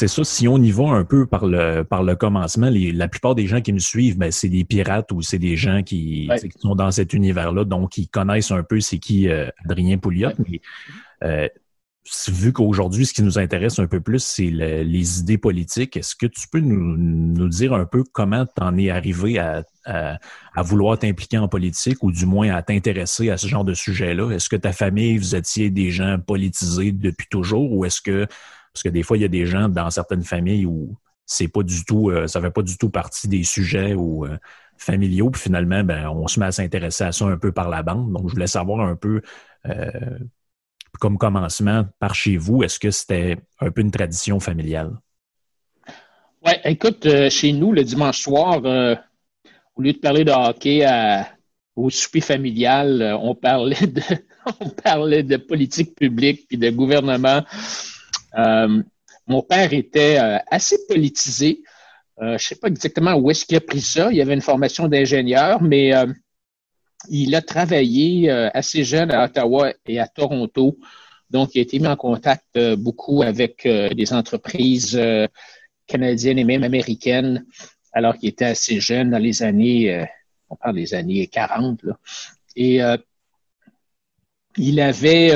C'est ça, si on y va un peu par le, par le commencement, les- la plupart des gens qui me suivent, ben, c'est des pirates ou c'est des gens qui, Ouais. qui sont dans cet univers-là, donc ils connaissent un peu c'est qui euh, Adrien Pouliot. Mais, euh, vu qu'aujourd'hui, ce qui nous intéresse un peu plus, c'est le- les idées politiques, est-ce que tu peux nous, nous dire un peu comment tu en es arrivé à, à- à vouloir t'impliquer en politique ou du moins à t'intéresser à ce genre de sujet-là? Est-ce que ta famille, vous étiez des gens politisés depuis toujours ou est-ce que parce que des fois, il y a des gens dans certaines familles où c'est pas du tout, euh, ça fait pas du tout partie des sujets ou euh, familiaux. Puis finalement, ben, on se met à s'intéresser à ça un peu par la bande. Donc, je voulais savoir un peu, euh, comme commencement, par chez vous, est-ce que c'était un peu une tradition familiale? Oui, écoute, chez nous, le dimanche soir, au lieu de parler de hockey au souper familial, on parlait de on parlait de politique publique puis de gouvernement. Euh, mon père était euh, assez politisé. Euh, je ne sais pas exactement où est-ce qu'il a pris ça. Il avait une formation d'ingénieur, mais il a travaillé assez jeune à Ottawa et à Toronto. Donc, il a été mis en contact beaucoup avec des entreprises canadiennes et même américaines, alors qu'il était assez jeune dans les années, on parle des années 40. Là. Et il avait,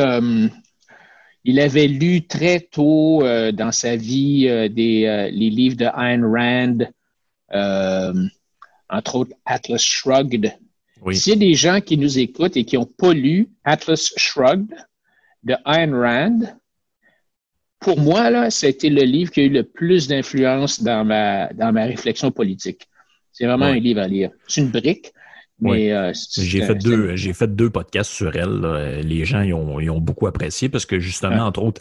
il avait lu très tôt euh, dans sa vie euh, des, euh, les livres de Ayn Rand, entre autres Atlas Shrugged. Oui. S'il y a des gens qui nous écoutent et qui n'ont pas lu Atlas Shrugged de Ayn Rand, pour moi, là, c'était le livre qui a eu le plus d'influence dans ma, dans ma réflexion politique. C'est vraiment Ouais. un livre à lire. C'est une brique, Ouais. euh, J'ai fait deux, j'ai fait deux podcasts sur elle. là. Les gens ils ont, ils ont beaucoup apprécié parce que justement, entre autres,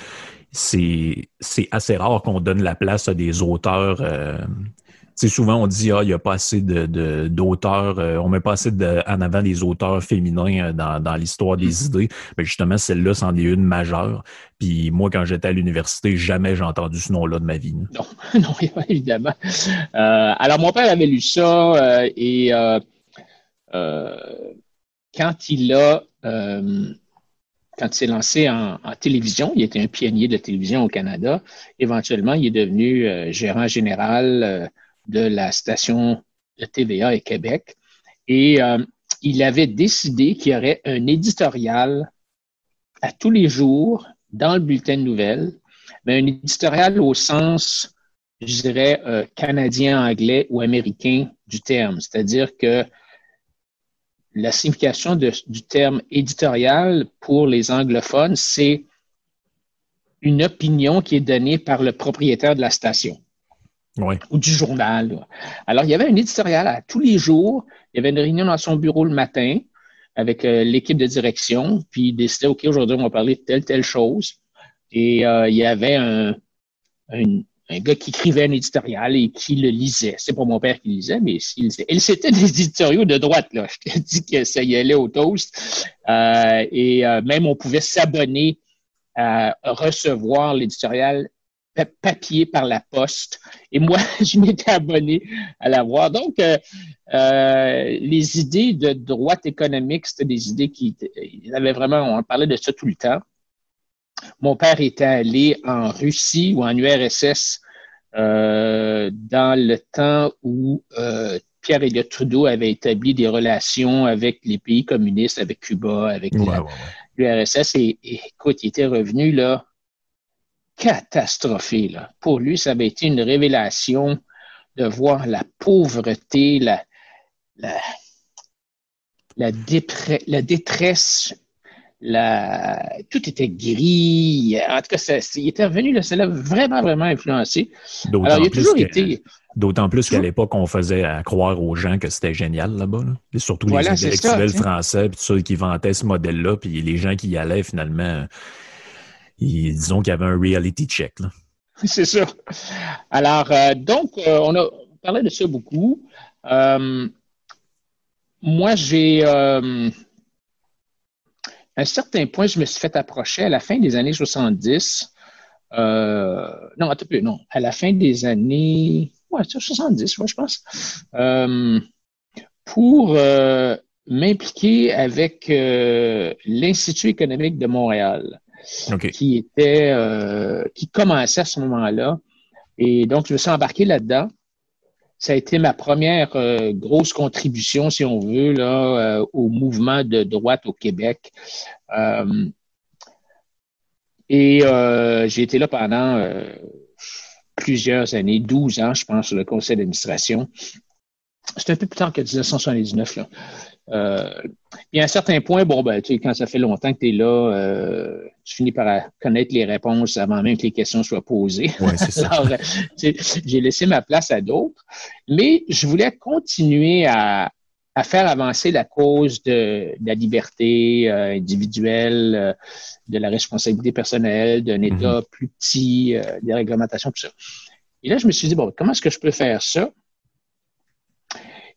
c'est assez rare qu'on donne la place à des auteurs. euh, tu sais, souvent on dit ah il y a pas assez de d'auteurs, euh, on met pas assez de, en avant des auteurs féminins euh, dans, dans l'histoire des Mm. idées. Mais justement, celle-là, c'en est une majeure. Puis moi, quand j'étais à l'université, jamais j'ai entendu ce nom-là de ma vie. là. Non, non, évidemment. Euh, alors, mon père avait lu ça euh, et quand il a, euh, quand il s'est lancé en, télévision, il était un pionnier de télévision au Canada. Éventuellement, il est devenu euh, gérant général euh, de la station de TVA et Québec. Et euh, il avait décidé qu'il y aurait un éditorial à tous les jours dans le bulletin de nouvelles, mais un éditorial au sens je dirais, euh, canadien, anglais ou américain du terme. C'est-à-dire que la signification de- du terme éditorial pour les anglophones, c'est une opinion qui est donnée par le propriétaire de la station Ouais. ou du journal. Alors, il y avait un éditorial à tous les jours. Il y avait une réunion dans son bureau le matin avec euh, l'équipe de direction, puis il décidait, OK, aujourd'hui, on va parler de telle, telle chose. Et euh, il y avait un, un, un gars qui écrivait un éditorial et qui le lisait. C'est pas mon père qui lisait, mais s'il lisait. Et c'était des éditoriaux de droite, là. Je te dis que ça y allait au toast. Euh, et euh, même on pouvait s'abonner à recevoir l'éditorial pa- papier par la poste. Et moi, je m'étais abonné à l'avoir. Donc, euh, euh, les idées de droite économique, c'était des idées qui il avait vraiment, on parlait de ça tout le temps. Mon père était allé en Russie ou en URSS euh, dans le temps où euh, Pierre Elliott Trudeau avait établi des relations avec les pays communistes, avec Cuba, avec l'URSS. Et, écoute, il était revenu là catastrophé. Là. Pour lui, ça avait été une révélation de voir la pauvreté, la, la, la, la détresse la, tout était gris. En tout cas, il était revenu, là, ça l'a vraiment, vraiment influencé. Alors, il a toujours été. D'autant plus qu'à l'époque, on faisait croire aux gens que c'était génial là-bas. Surtout les intellectuels français, puis ceux qui vantaient ce modèle-là, puis les gens qui y allaient, finalement, ils, disons qu'il y avait un reality check. C'est sûr. Alors, euh, donc, euh, on a parlé de ça beaucoup. Euh, moi, j'ai à un certain point, je me suis fait approcher à la fin des années 70. Euh, non, attends peu, non. À la fin des années ouais, 70, je pense. Euh, pour euh, m'impliquer avec euh, l'Institut économique de Montréal. qui était euh, qui commençait à ce moment-là. Et donc, je me suis embarqué là-dedans ça a été ma première euh, grosse contribution, si on veut, là, euh, au mouvement de droite au Québec. Euh, et j'ai été là pendant plusieurs années, 12 ans, je pense, sur le conseil d'administration. C'était un peu plus tard que 1979. Là. Euh, et à un certain point, bon, ben, tu sais, quand ça fait longtemps que tu es là, euh, tu finis par connaître les réponses avant même que les questions soient posées. Ouais, ça. Alors, j'ai laissé ma place à d'autres. Mais je voulais continuer à, à faire avancer la cause de, la liberté euh, individuelle, euh, de la responsabilité personnelle, d'un mm-hmm. État plus petit, euh, des réglementations, tout ça. Et là, je me suis dit, bon, comment est-ce que je peux faire ça?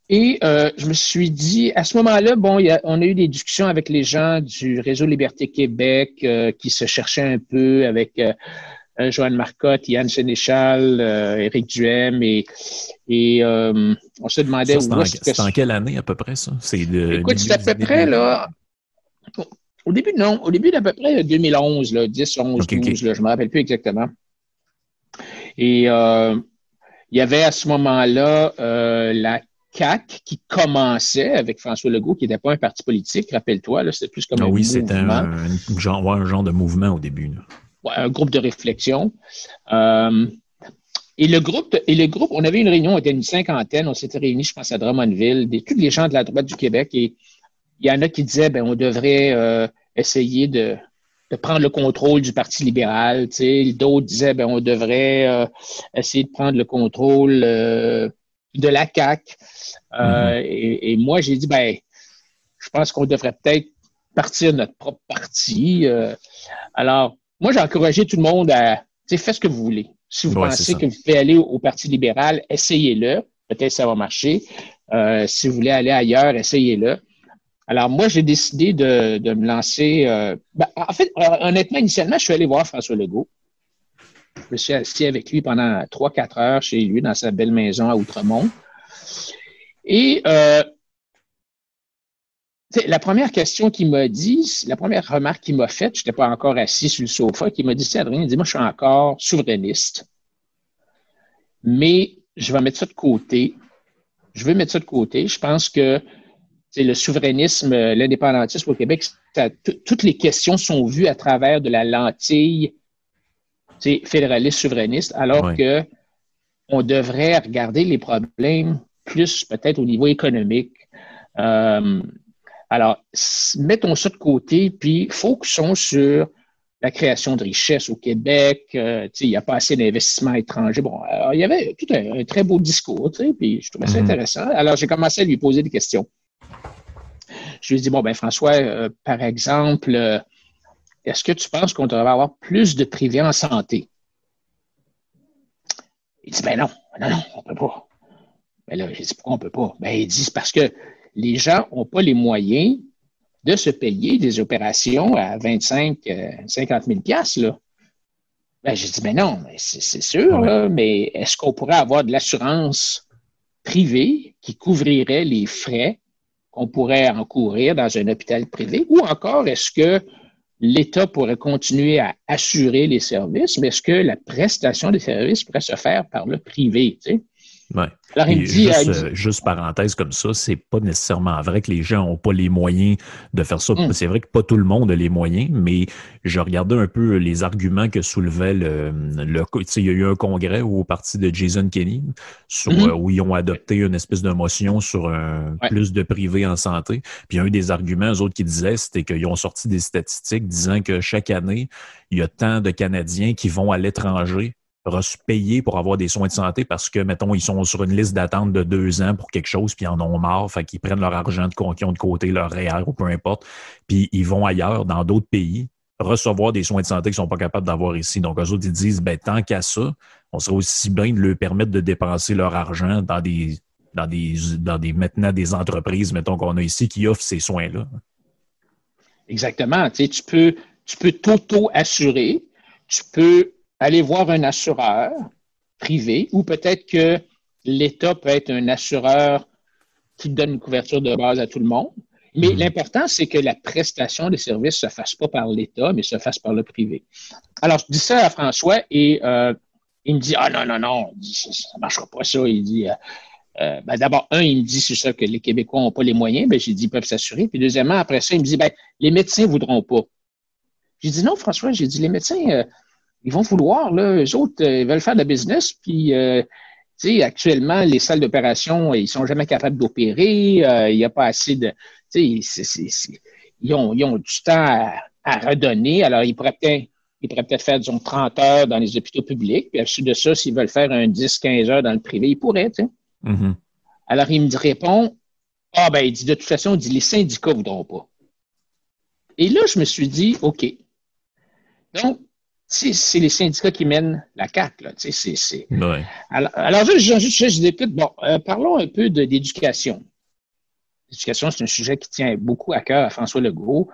Et euh, je me suis dit, à ce moment-là, bon, on a eu des discussions avec les gens du Réseau Liberté Québec euh, qui se cherchaient un peu avec euh, Joanne Marcotte, Yann Sénéchal, Éric Duhem et, et on se demandait où C'est en quelle année à peu près ça? C'est de, Écoute, c'est à peu près là. Au début, non. Au début d'à peu près 2011, là, 10, 11, 12, Là, je me rappelle plus exactement. Et il y avait à ce moment-là la CAC qui commençait avec François Legault, qui n'était pas un parti politique, rappelle-toi, c'était plus comme ah un oui, c'était un, genre, un genre de mouvement au début. un groupe de réflexion. Euh, et le groupe, et le groupe, on avait une réunion, on était une cinquantaine, on s'était réunis, je pense, à Drummondville, des, tous les gens de la droite du Québec, et il y en a qui disaient, ben, on devrait euh, essayer de, prendre le contrôle du Parti libéral. D'autres disaient, ben, on devrait euh, essayer de prendre le contrôle de la CAC. Euh, mhm. et, moi, j'ai dit, ben, je pense qu'on devrait peut-être partir de notre propre parti. Euh. alors, moi, j'ai encouragé tout le monde à, tu faites ce que vous voulez. Si vous pensez que vous pouvez aller au, Parti libéral, essayez-le. Peut-être ça va marcher. Euh, si vous voulez aller ailleurs, essayez-le. Alors, moi, j'ai décidé de, de, me lancer. Ben, en fait, honnêtement, initialement, je suis allé voir François Legault. Je me suis assis avec lui pendant trois, quatre heures chez lui dans sa belle maison à Outremont. Et euh, la première question qu'il m'a dit, la première remarque qu'il m'a faite, je n'étais pas encore assis sur le sofa, qu'il m'a dit, c'est Adrien, dit, moi, je suis encore souverainiste, mais je vais mettre ça de côté. Je veux mettre ça de côté. Je pense que le souverainisme, l'indépendantisme au Québec, toutes les questions sont vues à travers de la lentille fédéraliste souverainiste, alors que on devrait regarder les problèmes plus peut-être au niveau économique. Euh, alors, mettons ça de côté, puis focusons sur la création de richesses au Québec. Euh, il n'y a pas assez d'investissements étrangers. Bon, alors, il y avait tout un, très beau discours, puis je trouvais ça mm-hmm. intéressant. Alors, j'ai commencé à lui poser des questions. Je lui ai dit, bon, ben François, euh, par exemple, est-ce que tu penses qu'on devrait avoir plus de privés en santé? Il dit, ben non, non, non, on ne peut pas. Ben là, j'ai dit, pourquoi on ne peut pas? Ben, il dit, c'est parce que les gens n'ont pas les moyens de se payer des opérations à 25, 50 000 là. Ben, j'ai dit, ben non, c'est sûr, mais est-ce qu'on pourrait avoir de l'assurance privée qui couvrirait les frais qu'on pourrait encourir dans un hôpital privé? Ou encore, est-ce que l'État pourrait continuer à assurer les services, mais est-ce que la prestation des services pourrait se faire par le privé? Tu sais? Ouais. Alors, il dit, juste, euh, juste, parenthèse comme ça, c'est pas nécessairement vrai que les gens n'ont pas les moyens de faire ça. Mm. C'est vrai que pas tout le monde a les moyens, mais je regardais un peu les arguments que soulevait le, le il y a eu un congrès au parti de Jason Kenney sur, mm-hmm. euh, où ils ont adopté une espèce de motion sur un plus de privé en santé. Puis un des arguments, eux autres, qui disaient, c'était qu'ils ont sorti des statistiques disant que chaque année, il y a tant de Canadiens qui vont à l'étranger reçu payer pour avoir des soins de santé parce que, mettons, ils sont sur une liste d'attente de deux ans pour quelque chose, puis ils en ont marre, fait qu'ils prennent leur argent de qu'ils ont de côté, leur REER ou peu importe, puis ils vont ailleurs, dans d'autres pays, recevoir des soins de santé qu'ils sont pas capables d'avoir ici. Donc, eux autres, ils disent, ben, tant qu'à ça, on serait aussi bien de leur permettre de dépenser leur argent dans des, dans des, dans des, maintenant, des entreprises, mettons, qu'on a ici, qui offrent ces soins-là. Exactement. Tu sais, tu peux, tu peux t'auto-assurer, tu peux aller voir un assureur privé ou peut-être que l'État peut être un assureur qui donne une couverture de base à tout le monde. Mais mhm. l'important, c'est que la prestation des services ne se fasse pas par l'État, mais se fasse par le privé. Alors, je dis ça à François et euh, il me dit Ah non, non, non, ça ne marchera pas ça. Il dit euh, euh, ben, D'abord, un, il me dit c'est ça que les Québécois n'ont pas les moyens. Ben, j'ai dit ils peuvent s'assurer. Puis deuxièmement, après ça, il me dit ben, les médecins ne voudront pas. J'ai dit non, François, j'ai dit les médecins, ils vont vouloir, là, eux autres, euh, ils veulent faire de la business, puis euh, tu sais, actuellement, les salles d'opération, ils sont jamais capables d'opérer, euh, il n'y a pas assez de. Tu sais, ils ont, ils ont du temps à, redonner, alors ils pourraient peut-être. Ils pourraient peut-être faire, disons, 30 heures dans les hôpitaux publics, puis à de ça, s'ils veulent faire un 10-15 heures dans le privé, ils pourraient, tu sais. Mm-hmm. Alors, il me répond, ah ben, il dit, de toute façon, il dit, les syndicats ne voudront pas. Et là, je me suis dit, OK. Donc, c'est les syndicats qui mènent la CAQ. Là, c'est, Alors, alors, je, je, je, je bon, euh, parlons un peu d'éducation. L'éducation, c'est un sujet qui tient beaucoup à cœur à François Legault.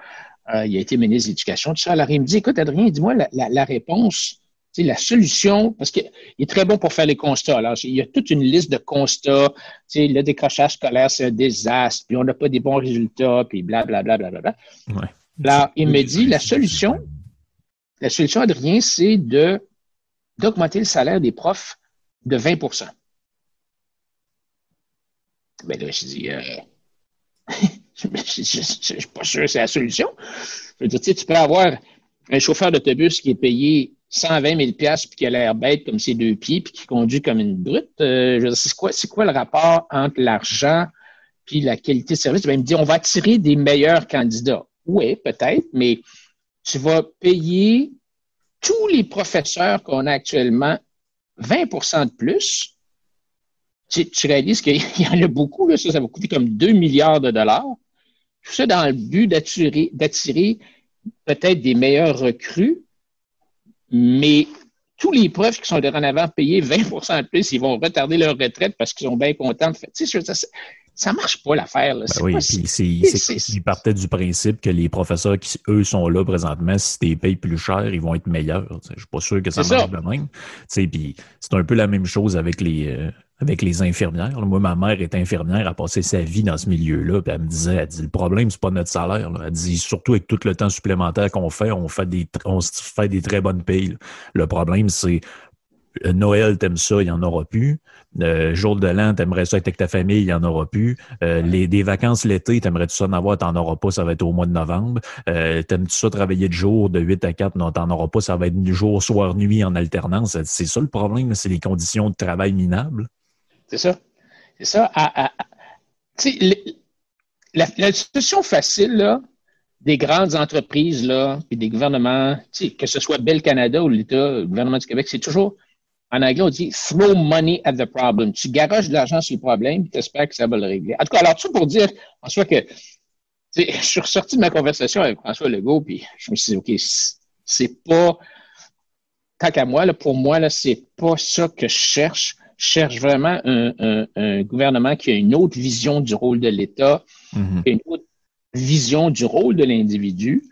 Euh, il a été ministre de l'Éducation, tout ça. Alors, il me dit, écoute, Adrien, dis-moi la, la, la réponse, la solution, parce qu'il est très bon pour faire les constats. Alors, il y a toute une liste de constats. Le décrochage scolaire, c'est un désastre, puis on n'a pas des bons résultats, puis blablabla. Bla, bla, bla, bla. Ouais. Alors, il me dit, la solution, la solution, Adrien, c'est de, d'augmenter le salaire des profs de 20% Ben là, je dis, euh, je ne suis pas sûr que c'est la solution. Je veux dire, tu, peux avoir un chauffeur d'autobus qui est payé 120 000 puis qui a l'air bête comme ses deux pieds, puis qui conduit comme une brute. Euh, c'est quoi, c'est quoi le rapport entre l'argent puis la qualité de service? Ben, il me dit, on va attirer des meilleurs candidats. Oui, peut-être, mais tu vas payer tous les professeurs qu'on a actuellement 20% de plus. Tu, réalises qu'il y en a beaucoup, là, ça, ça va coûter comme 2 milliards de dollars. Tout ça dans le but d'attirer peut-être des meilleurs recrues, mais tous les profs qui sont en avant payés 20% de plus, ils vont retarder leur retraite parce qu'ils sont bien contents de faire. Ça marche pas l'affaire. Ben oui, ils partaient du principe que les professeurs qui, eux, sont là présentement, si tu les payes plus cher, ils vont être meilleurs. Je suis pas sûr que ça marche de même. C'est un peu la même chose avec les, euh, avec les infirmières. Moi, ma mère est infirmière, elle a passé sa vie dans ce milieu-là, puis elle me disait, elle dit, le problème, c'est pas notre salaire. Elle dit, surtout avec tout le temps supplémentaire qu'on fait, on fait des, on fait des très bonnes payes. Le problème, c'est Noël, t'aimes ça, il n'y en aura plus. Euh, jour de l'an, t'aimerais ça être avec ta famille, il n'y en aura plus. Euh, les, des vacances l'été, t'aimerais-tu ça en avoir, t'en auras pas, ça va être au mois de novembre. Euh, T'aimes-tu ça travailler de jour, de 8 à 4, non, t'en auras pas, ça va être du jour, soir, nuit en alternance. C'est ça le problème, c'est les conditions de travail minables. C'est ça. C'est ça. la, la, solution facile, là, des grandes entreprises, là, puis des gouvernements, que ce soit Bell Canada ou l'État, le gouvernement du Québec, c'est toujours en anglais, on dit throw money at the problem. Tu garages de l'argent sur le problème, tu espères que ça va le régler. En tout cas, alors tout pour dire, en soi que je suis ressorti de ma conversation avec François Legault, puis je me suis dit, OK, c'est pas, tant qu'à moi, là, pour moi, là, c'est pas ça que je cherche. Je cherche vraiment un, un, gouvernement qui a une autre vision du rôle de l'État, mm-hmm. une autre vision du rôle de l'individu.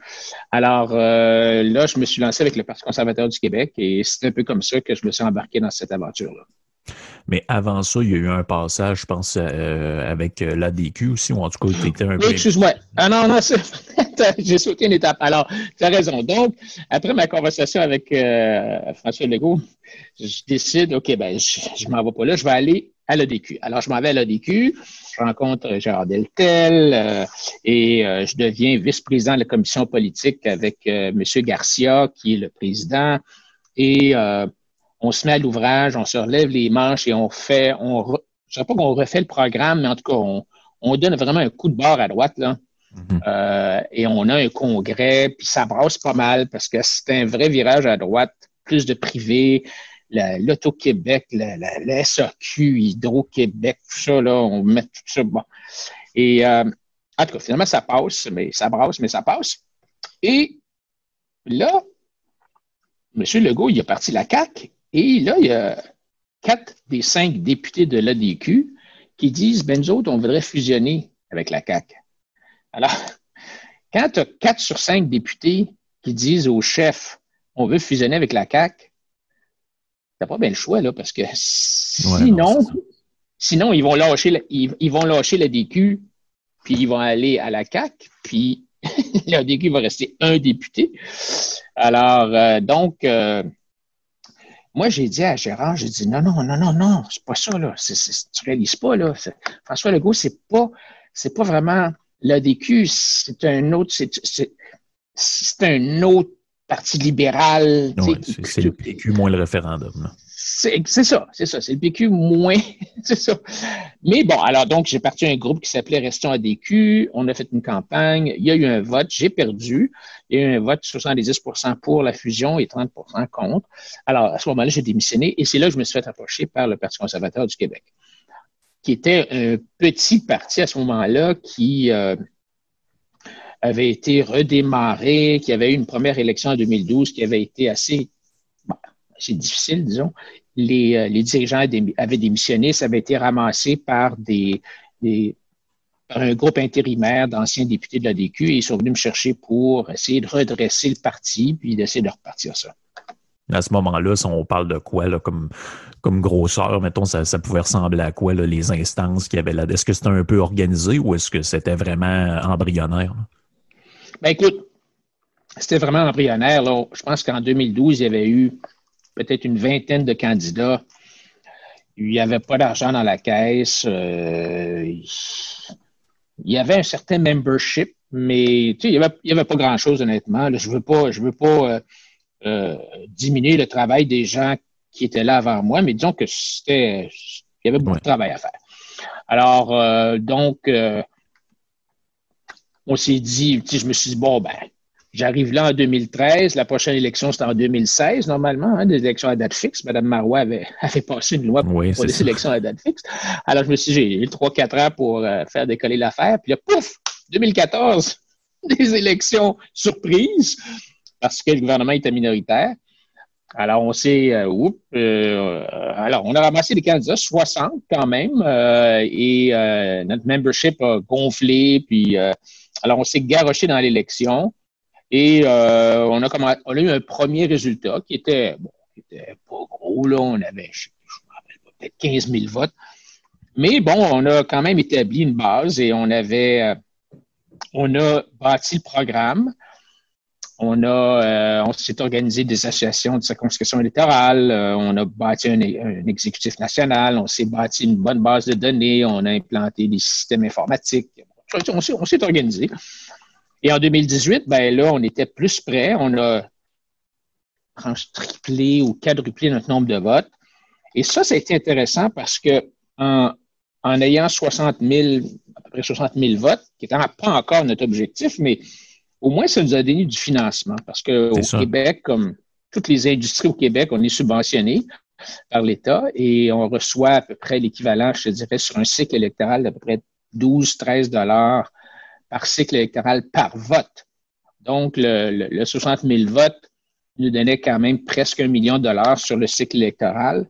Alors euh, là, je me suis lancé avec le Parti conservateur du Québec et c'est un peu comme ça que je me suis embarqué dans cette aventure-là. Mais avant ça, il y a eu un passage, je pense, euh, avec euh, l'ADQ aussi, ou en tout cas, tu étais un peu. excuse-moi. Ah non, non, j'ai sauté une étape. Alors, tu as raison. Donc, après ma conversation avec euh, François Legault, je décide, OK, ben, je ne m'en vais pas là, je vais aller à l'ADQ. Alors, je m'en vais à l'ADQ, je rencontre Gérard Deltel et je deviens vice-président de la commission politique avec M. Garcia, qui est le président. Et on se met à l'ouvrage, on se relève les manches et on fait, on, je ne sais pas qu'on refait le programme, mais en tout cas, on, donne vraiment un coup de barre à droite, là. Mm-hmm. Euh, et on a un congrès, puis ça brasse pas mal parce que c'est un vrai virage à droite, plus de privé, l'Auto-Québec, la, SAQ, Hydro-Québec, tout ça, là, on met tout ça. Bon. Et euh, en tout cas, finalement, ça passe, mais ça brasse, mais ça passe. Et là, M. Legault, il a parti la CAQ et là, il y a quatre des cinq députés de l'ADQ qui disent, ben nous autres, on voudrait fusionner avec la CAQ. Alors, quand tu as quatre sur cinq députés qui disent au chef, on veut fusionner avec la CAQ, t'as pas bien le choix, là, parce que sinon, sinon, ils vont lâcher, ils, vont lâcher l'ADQ, puis ils vont aller à la CAQ, puis l'ADQ va rester un député. Alors, euh, donc, euh, moi, j'ai dit à Gérard, j'ai dit non, non, non, non, non, c'est pas ça, là. Tu tu réalises pas, là. François Legault, c'est pas, c'est pas vraiment l'ADQ, c'est un autre, c'est, un autre parti libéral. c'est le PQ moins le référendum. C'est ça, c'est ça. C'est le PQ moins. c'est ça. Mais bon, alors donc, j'ai parti un groupe qui s'appelait Restons à DQ. On a fait une campagne. Il y a eu un vote. J'ai perdu. Il y a eu un vote 70% pour la fusion et 30% contre. Alors, à ce moment-là, j'ai démissionné et c'est là que je me suis fait approcher par le Parti conservateur du Québec, qui était un petit parti à ce moment-là qui. Euh, avait été redémarré, qui avait eu une première élection en 2012 qui avait été assez difficile, disons. Les, euh, les dirigeants avaient démissionné, ça avait été ramassé par des, un groupe intérimaire d'anciens députés de la DQ et ils sont venus me chercher pour essayer de redresser le parti puis d'essayer de repartir ça. À ce moment-là, on parle de quoi là, comme, comme grosseur, mettons, ça, ça pouvait ressembler à quoi les instances qui avaient là? Est-ce que c'était un peu organisé ou est-ce que c'était vraiment embryonnaire? Ben écoute, c'était vraiment embryonnaire. Là. Je pense qu'en 2012, il y avait eu peut-être une vingtaine de candidats. Il n'y avait pas d'argent dans la caisse. Euh, il y avait un certain membership, mais il n'y avait, pas grand-chose, honnêtement. je ne veux pas, je veux pas euh, euh, diminuer le travail des gens qui étaient là avant moi, mais disons que c'était. Il y avait beaucoup de travail à faire. Alors, donc, on s'est dit, je me suis dit, bon, ben, J'arrive là en 2013. La prochaine élection, c'était en 2016, normalement, hein, des élections à date fixe. Mme Marois avait, avait passé une loi pour, les élections à date fixe. Alors, je me suis dit, j'ai eu 3-4 ans pour euh, faire décoller l'affaire. Puis là, pouf, 2014, des élections surprises parce que le gouvernement était minoritaire. Alors, on s'est, euh, euh, alors, on a ramassé des candidats, 60 quand même, et notre membership a gonflé, puis, alors, on s'est garoché dans l'élection. Et euh, on, a eu un premier résultat qui était, bon, qui était pas gros, là. On avait, je, pas, peut-être 15 000 votes. Mais bon, on a quand même établi une base et on avait, euh, on a bâti le programme. On a, euh, on s'est organisé des associations de circonscription électorale. on a bâti un, exécutif national. On s'est bâti une bonne base de données. On a implanté des systèmes informatiques. On s'est organisé. Et en 2018, ben là, on était plus près. On a triplé ou quadruplé notre nombre de votes. Et ça, ça a été intéressant parce que en, ayant 60 000, à peu près 60 000 votes, qui n'était pas encore notre objectif, mais au moins, ça nous a donné du financement parce qu'au Québec, comme toutes les industries au Québec, on est subventionné par l'État et on reçoit à peu près l'équivalent, je te dirais, sur un cycle électoral d'à peu près 12-13 dollars par cycle électoral par vote. Donc, le, 60 000 votes nous donnait quand même presque un million de dollars sur le cycle électoral.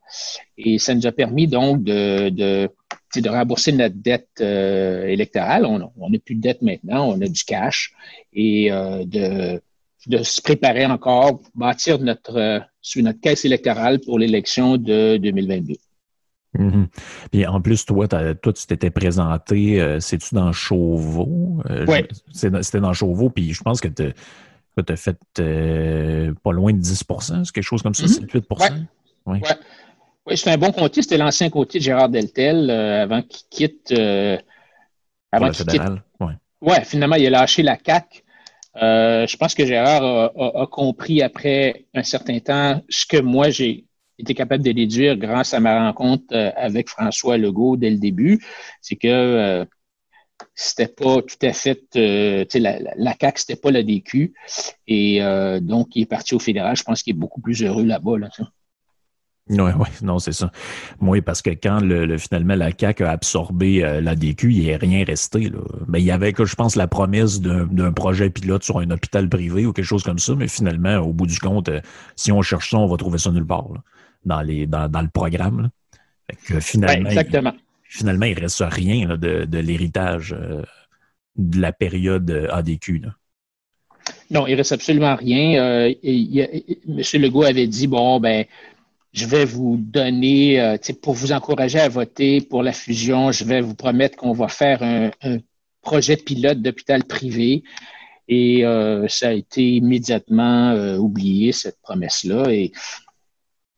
Et ça nous a permis donc de, de, de rembourser notre dette euh, électorale. On n'a plus de dette maintenant, on a du cash et euh, de, de se préparer encore, bâtir notre, euh, sur notre caisse électorale pour l'élection de 2022. Mhm. Puis en plus, toi, toi tu t'étais présenté, euh, c'est-tu dans Chauveau? Euh, oui. C'était dans Chauveau, puis je pense que tu as fait euh, pas loin de 10 c'est quelque chose comme ça, 7-8 mhm. Oui, ouais. ouais. c'est un bon côté. C'était l'ancien côté de Gérard Deltel avant qu'il quitte. avant qu'il quitte. Oui, ouais, finalement, il a lâché la CAC. je pense que Gérard a, compris après un certain temps ce que moi j'ai été capable de déduire grâce à ma rencontre euh, avec François Legault dès le début, c'est que euh, c'était pas tout à fait, euh, la, la CAQ, c'était pas la DQ. Et donc, il est parti au fédéral. Je pense qu'il est beaucoup plus heureux là-bas. Là, oui, oui, non, c'est ça. Oui, parce que quand le, finalement la CAQ a absorbé la DQ, il n'y a rien resté. Mais il y avait, je pense, la promesse d'un projet pilote sur un hôpital privé ou quelque chose comme ça, mais finalement, au bout du compte, si on cherche ça, on va trouver ça nulle part dans, les, dans, dans le programme. finalement, exactement. Il, finalement, il ne reste rien de, de l'héritage euh, de la période euh, ADQ. Non, il ne reste absolument rien. Euh, M. Legault avait dit bon, ben, je vais vous donner, pour vous encourager à voter pour la fusion, je vais vous promettre qu'on va faire un, projet pilote d'hôpital privé. Et ça a été immédiatement oublié, cette promesse-là. Et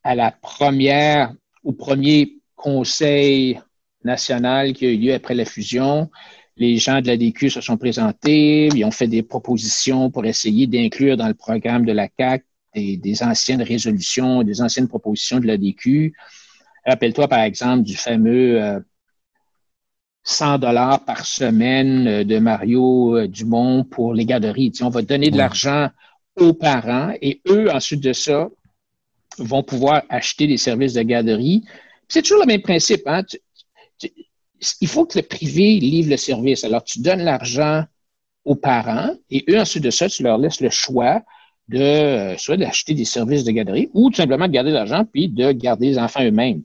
à la première, au premier conseil national qui a eu lieu après la fusion. Les gens de la DQ se sont présentés, ils ont fait des propositions pour essayer d'inclure dans le programme de la CAC des, anciennes résolutions, des anciennes propositions de la DQ. Rappelle-toi, par exemple, du fameux 100 euh, dollars par semaine euh, de Mario euh, Dumont pour les garderies. on va donner de l'argent aux parents et eux, ensuite de ça, vont pouvoir acheter des services de garderie. C'est toujours le même principe. Hein? il faut que le privé livre le service. Alors, tu donnes l'argent aux parents et eux, ensuite de ça, tu leur laisses le choix de euh, soit d'acheter des services de garderie ou tout simplement de garder l'argent puis de garder les enfants eux-mêmes.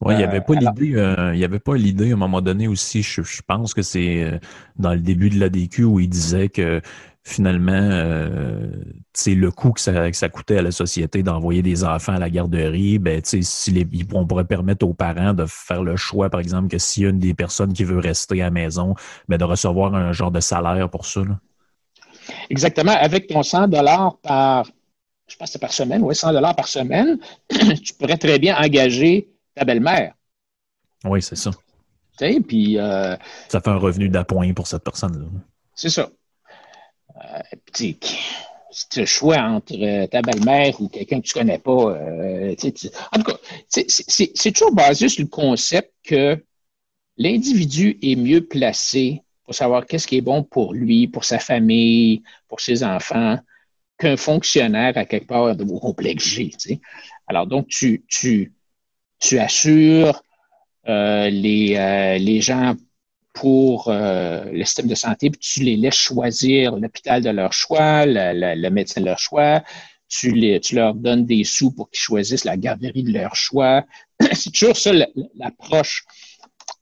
Oui, il n'y avait pas euh, l'idée, euh, il y avait pas l'idée à un moment donné aussi, je, je pense que c'est dans le début de l'ADQ où il disait que finalement, euh, le coût que ça, que ça, coûtait à la société d'envoyer des enfants à la garderie, ben, si les, on pourrait permettre aux parents de faire le choix, par exemple, que s'il y a une des personnes qui veut rester à la maison, ben, de recevoir un genre de salaire pour ça. Exactement. Avec ton 100 dollars par, je pense que par semaine, oui, 100 dollars par semaine, tu pourrais très bien engager ta belle-mère. Oui, c'est ça. Puis, euh, ça fait un revenu d'appoint pour cette personne-là. C'est ça. Euh, si tu choix entre euh, ta belle-mère ou quelqu'un que tu connais pas, euh, en tout cas, c'est toujours basé sur le concept que l'individu est mieux placé pour savoir qu'est-ce qui est bon pour lui, pour sa famille, pour ses enfants, qu'un fonctionnaire à quelque part de vos complexes G. Alors donc, tu, tu, tu assures les, les gens pour euh, le système de santé, puis tu les laisses choisir l'hôpital de leur choix, le médecin de leur choix, tu, les, tu leur donnes des sous pour qu'ils choisissent la garderie de leur choix. C'est toujours ça l'approche.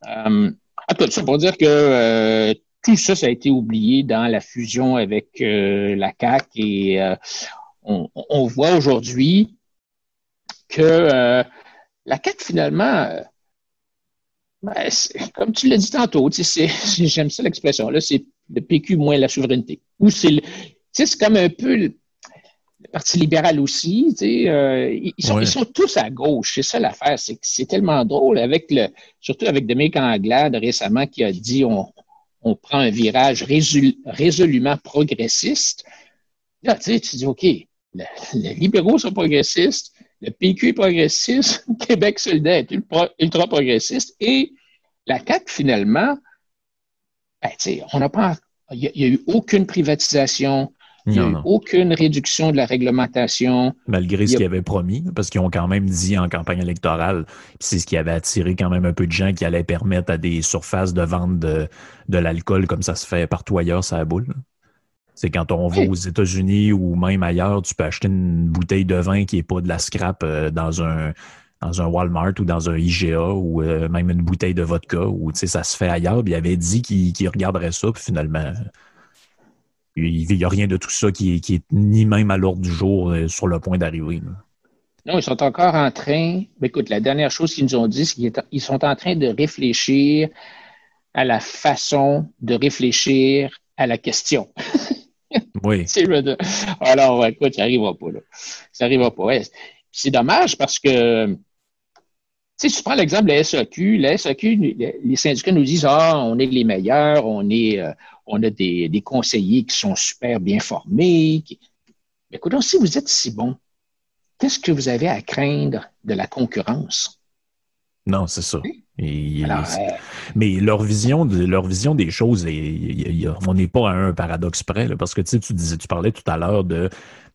Euh, tout ça pour dire que euh, tout ça, ça a été oublié dans la fusion avec euh, la CAC et on, on, voit aujourd'hui que la CAC, finalement, ben, comme tu l'as dit tantôt, j'aime ça l'expression-là, c'est le PQ moins la souveraineté. Ou c'est c'est comme un peu le, Parti libéral aussi. Euh, ils, sont, ils, sont, tous à gauche. C'est ça l'affaire. C'est c'est tellement drôle, avec le, surtout avec Dominique Anglade récemment qui a dit on, on prend un virage résolument progressiste. Là, tu dis, OK, les libéraux sont progressistes, le PQ est progressiste, Québec solidaire est ultra, progressiste et la CAQ, finalement, ben, on n'a pas. Il n'y a, eu aucune privatisation, il n'y a eu aucune réduction de la réglementation. Malgré ce qu'ils avaient promis, parce qu'ils ont quand même dit en campagne électorale, c'est ce qui avait attiré quand même un peu de gens qui allait permettre à des surfaces de vente de, de l'alcool comme ça se fait partout ailleurs, ça boule. C'est quand on va aux États-Unis ou même ailleurs, tu peux acheter une bouteille de vin qui n'est pas de la scrap euh, dans un dans un Walmart ou dans un IGA ou euh, même une bouteille de vodka ou ça se fait ailleurs. il avait dit qu'il regarderait ça, puis finalement, il n'y a rien de tout ça qui, qui est ni même à l'ordre du jour euh, sur le point d'arriver. Non, ils sont encore en train. Ben, écoute, la dernière chose qu'ils nous ont dit, c'est qu'ils sont en train de réfléchir à la façon de réfléchir à la question. Oui. Alors, écoute, ça n'arrivera pas. Là. Ça n'arrivera pas. C'est dommage parce que, si tu prends l'exemple de la SAQ, la SAQ, les syndicats nous disent Ah, on est les meilleurs, on, est, euh, on a des, des, conseillers qui sont super bien formés. Mais écoute, si vous êtes si bon, qu'est-ce que vous avez à craindre de la concurrence? Non, c'est ça. Mais leur vision, de, leur vision des choses, on n'est pas à un paradoxe près, parce que tu, disais, tu parlais tout à l'heure de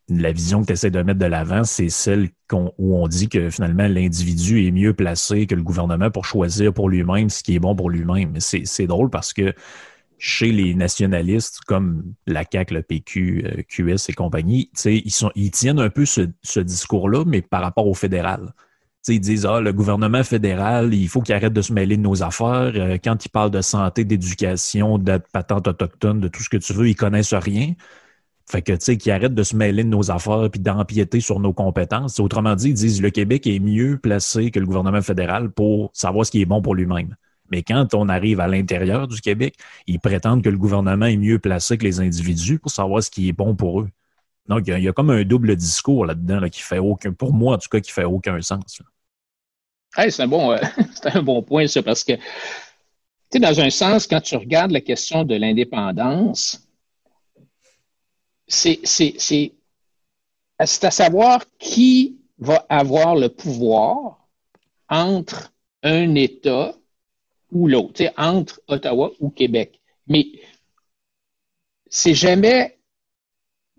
la vision que tu essaies de mettre de l'avant, c'est celle où on dit que finalement l'individu est mieux placé que le gouvernement pour choisir pour lui-même ce qui est bon pour lui-même. C'est drôle parce que chez les nationalistes comme la CAQ, le PQ, euh, QS et compagnie, ils, sont, ils tiennent un peu ce, ce discours-là, mais par rapport au fédéral ils disent Ah, le gouvernement fédéral, il faut qu'il arrête de se mêler de nos affaires. Euh, quand ils parlent de santé, d'éducation, de patente autochtone, de tout ce que tu veux, ils connaissent rien. Fait que, tu sais, qu'ils arrêtent de se mêler de nos affaires puis d'empiéter sur nos compétences. Autrement dit, ils disent le Québec est mieux placé que le gouvernement fédéral pour savoir ce qui est bon pour lui-même. Mais quand on arrive à l'intérieur du Québec, ils prétendent que le gouvernement est mieux placé que les individus pour savoir ce qui est bon pour eux. Donc, il y, a, comme un double discours là-dedans qui fait aucun, pour moi en tout cas, qui fait aucun sens c'est un, bon, euh, un bon point, ça, parce que, tu sais, dans un sens, quand tu regardes la question de l'indépendance, c'est à savoir qui va avoir le pouvoir entre un État ou l'autre, entre Ottawa ou Québec. Mais c'est jamais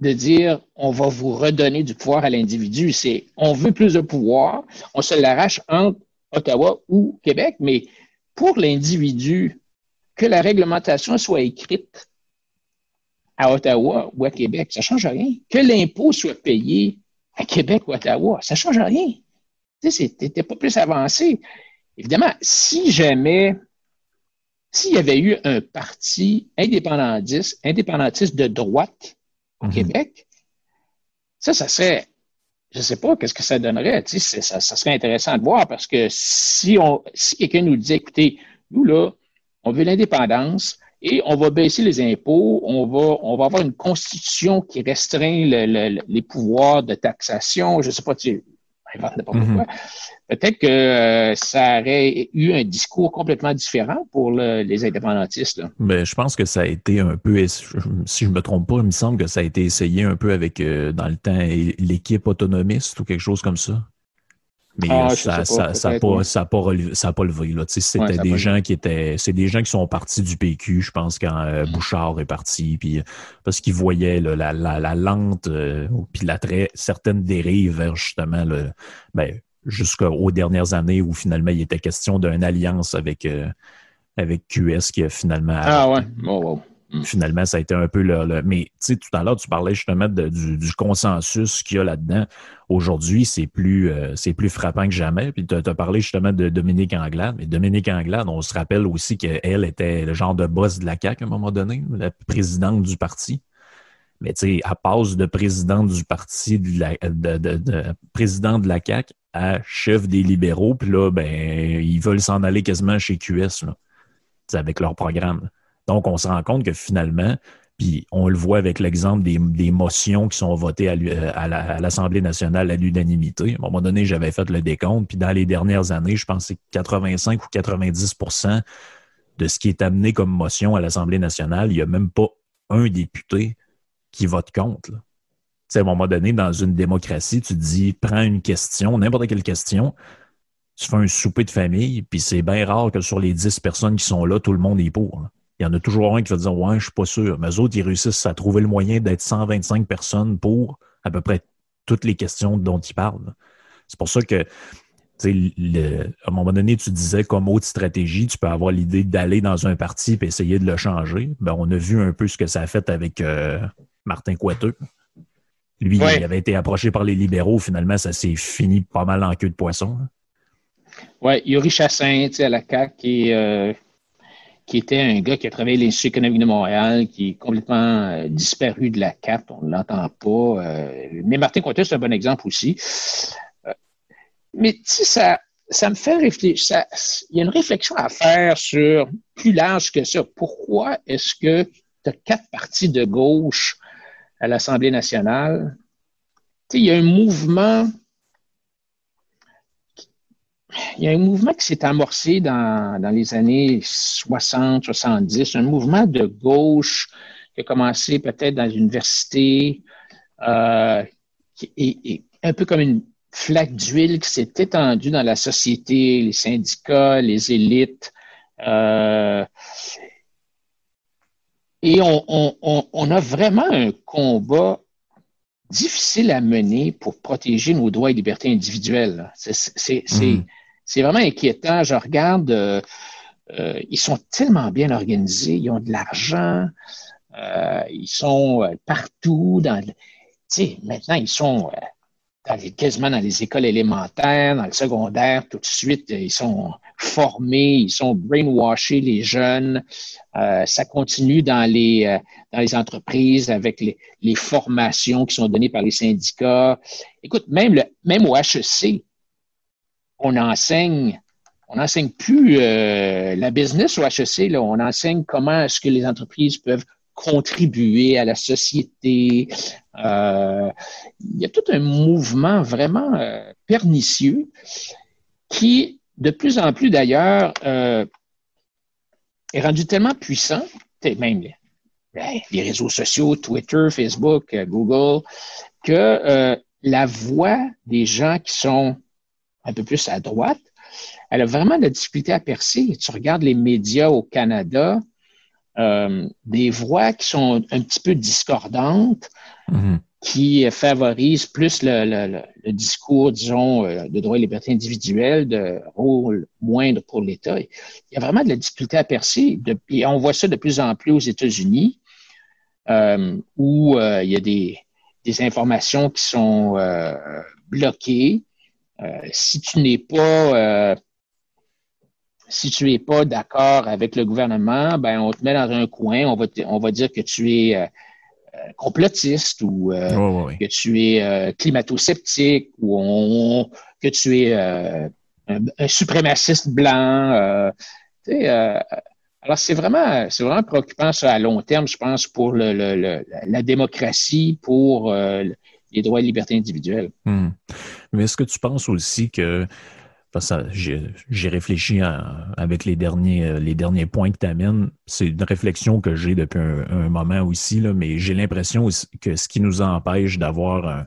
de dire on va vous redonner du pouvoir à l'individu. C'est on veut plus de pouvoir, on se l'arrache entre Ottawa ou Québec, mais pour l'individu, que la réglementation soit écrite à Ottawa ou à Québec, ça ne change rien. Que l'impôt soit payé à Québec ou à Ottawa, ça ne change rien. Tu sais, c'était pas plus avancé. Évidemment, si jamais, s'il y avait eu un parti indépendantiste, indépendantiste de droite au mhm. Québec, ça, ça serait je ne sais pas qu'est-ce que ça donnerait? Tu sais, ça, ça, serait intéressant de voir parce que si, on, si quelqu'un nous disait, écoutez, nous là, on veut l'indépendance et on va baisser les impôts, on va, on va avoir une constitution qui restreint les pouvoirs de taxation, je ne sais pas, tu mhm. Peut-être que euh, ça aurait eu un discours complètement différent pour les indépendantistes. Mais ben, je pense que ça a été un peu, si je me trompe pas, il me semble que ça a été essayé un peu avec, euh, dans le temps, l'équipe autonomiste ou quelque chose comme ça. Mais ah, ça n'a ça, ça pas, ça pas, pas levé. C'était des gens qui étaient. C'est des gens qui sont partis du PQ, je pense, quand euh, mm. Bouchard est parti, puis parce qu'ils voyaient la, la, la, lente puis la très certaine dérive vers justement le ben, jusqu'aux dernières années où finalement il était question d'une alliance avec, euh, avec QS qui a finalement. Ah ouais. Hmm. Finalement, ça a été un peu le. mais tu sais, tout à l'heure, tu parlais justement du, consensus qu'il y a là-dedans. Aujourd'hui, c'est plus, euh, c'est plus frappant que jamais. Puis tu as, parlé justement de Dominique Anglade. Mais Dominique Anglade, on se rappelle aussi qu'elle était le genre de boss de la CAQ à un moment donné, la présidente du parti. Mais tu sais, à passe de présidente du parti, de, la, de, de président de la CAQ à chef des libéraux, puis là, ben, ils veulent s'en aller quasiment chez QS, là, avec leur programme. Donc, on se rend compte que finalement, puis on le voit avec l'exemple des, motions qui sont votées à, l'Assemblée nationale à l'unanimité. À un moment donné, j'avais fait le décompte, puis dans les dernières années, je pense que c'est 85 ou 90% de ce qui est amené comme motion à l'Assemblée nationale, il n'y a même pas un député qui vote contre. Là à un moment donné, dans une démocratie, tu dis, prends une question, n'importe quelle question, tu fais un souper de famille, puis c'est bien rare que sur les 10 personnes qui sont là, tout le monde est pour. Il y en a toujours un qui va dire, ouais, je suis pas sûr. Mais eux autres, ils réussissent à trouver le moyen d'être 125 personnes pour à peu près toutes les questions dont ils parlent. C'est pour ça que, le, à un moment donné, tu disais comme autre stratégie, tu peux avoir l'idée d'aller dans un parti et essayer de le changer. Ben, on a vu un peu ce que ça a fait avec euh, Martin Coiteux. Lui, il avait été approché par les libéraux. Finalement, ça s'est fini pas mal en queue de poisson. Hein. Oui, Yuri Chassin, à la CAQ, qui, euh, qui était un gars qui a travaillé à l'Institut économique de Montréal, qui est complètement euh, disparu de la CAP. On ne l'entend pas. Euh, mais Martin Cointet, c'est un bon exemple aussi. mais tu sais, ça, ça me fait réfléchir. il y a une réflexion à faire sur plus large que ça. Pourquoi est-ce que tu as quatre partis de gauche à l'Assemblée nationale? Tu sais, il y a un mouvement. Il y a un mouvement qui s'est amorcé dans, dans, les années 60, 70, un mouvement de gauche qui a commencé peut-être dans l'université, euh, un peu comme une flaque d'huile qui s'est étendue dans la société, les syndicats, les élites. Euh, et on, a vraiment un combat difficile à mener pour protéger nos droits et libertés individuelles. Mm. C'est vraiment inquiétant. Je regarde, euh, euh, ils sont tellement bien organisés, ils ont de l'argent, ils sont partout. Dans, maintenant, ils sont quasiment dans les écoles élémentaires, dans le secondaire, tout de suite, ils sont formés, ils sont brainwashés, les jeunes. Euh, ça continue dans les, euh, dans les entreprises avec les, les, formations qui sont données par les syndicats. Écoute, même, le, même au HEC, on enseigne on n'enseigne plus euh, la business au HEC, là, on enseigne comment est-ce que les entreprises peuvent contribuer à la société. Euh, il y a tout un mouvement vraiment euh, pernicieux qui, de plus en plus d'ailleurs, euh, est rendu tellement puissant, même ben, les, réseaux sociaux, Twitter, Facebook, Google, que la voix des gens qui sont un peu plus à droite, elle a vraiment de la difficulté à percer. Tu regardes les médias au Canada, euh, des voix qui sont un petit peu discordantes, mm-hmm. qui favorisent plus le, discours, disons, euh, de droit et liberté individuelle, de rôle moindre pour l'État. Il y a vraiment de la difficulté à percer. et on voit ça de plus en plus aux États-Unis, euh, où il y a des, des informations qui sont bloquées. Si tu n'es pas si tu n'es pas d'accord avec le gouvernement, ben on te met dans un coin, on va, on va dire que tu es euh, euh, complotiste ou euh, que tu es climato-sceptique ou que tu es un, suprémaciste blanc. alors c'est vraiment, c'est vraiment préoccupant ça à long terme, je pense, pour le, la démocratie, pour les droits et libertés individuelles. Hmm. Mais est-ce que tu penses aussi que j'ai réfléchi avec les derniers, euh, les derniers points que tu amènes. C'est une réflexion que j'ai depuis un, moment aussi, là, mais j'ai l'impression que ce qui nous empêche d'avoir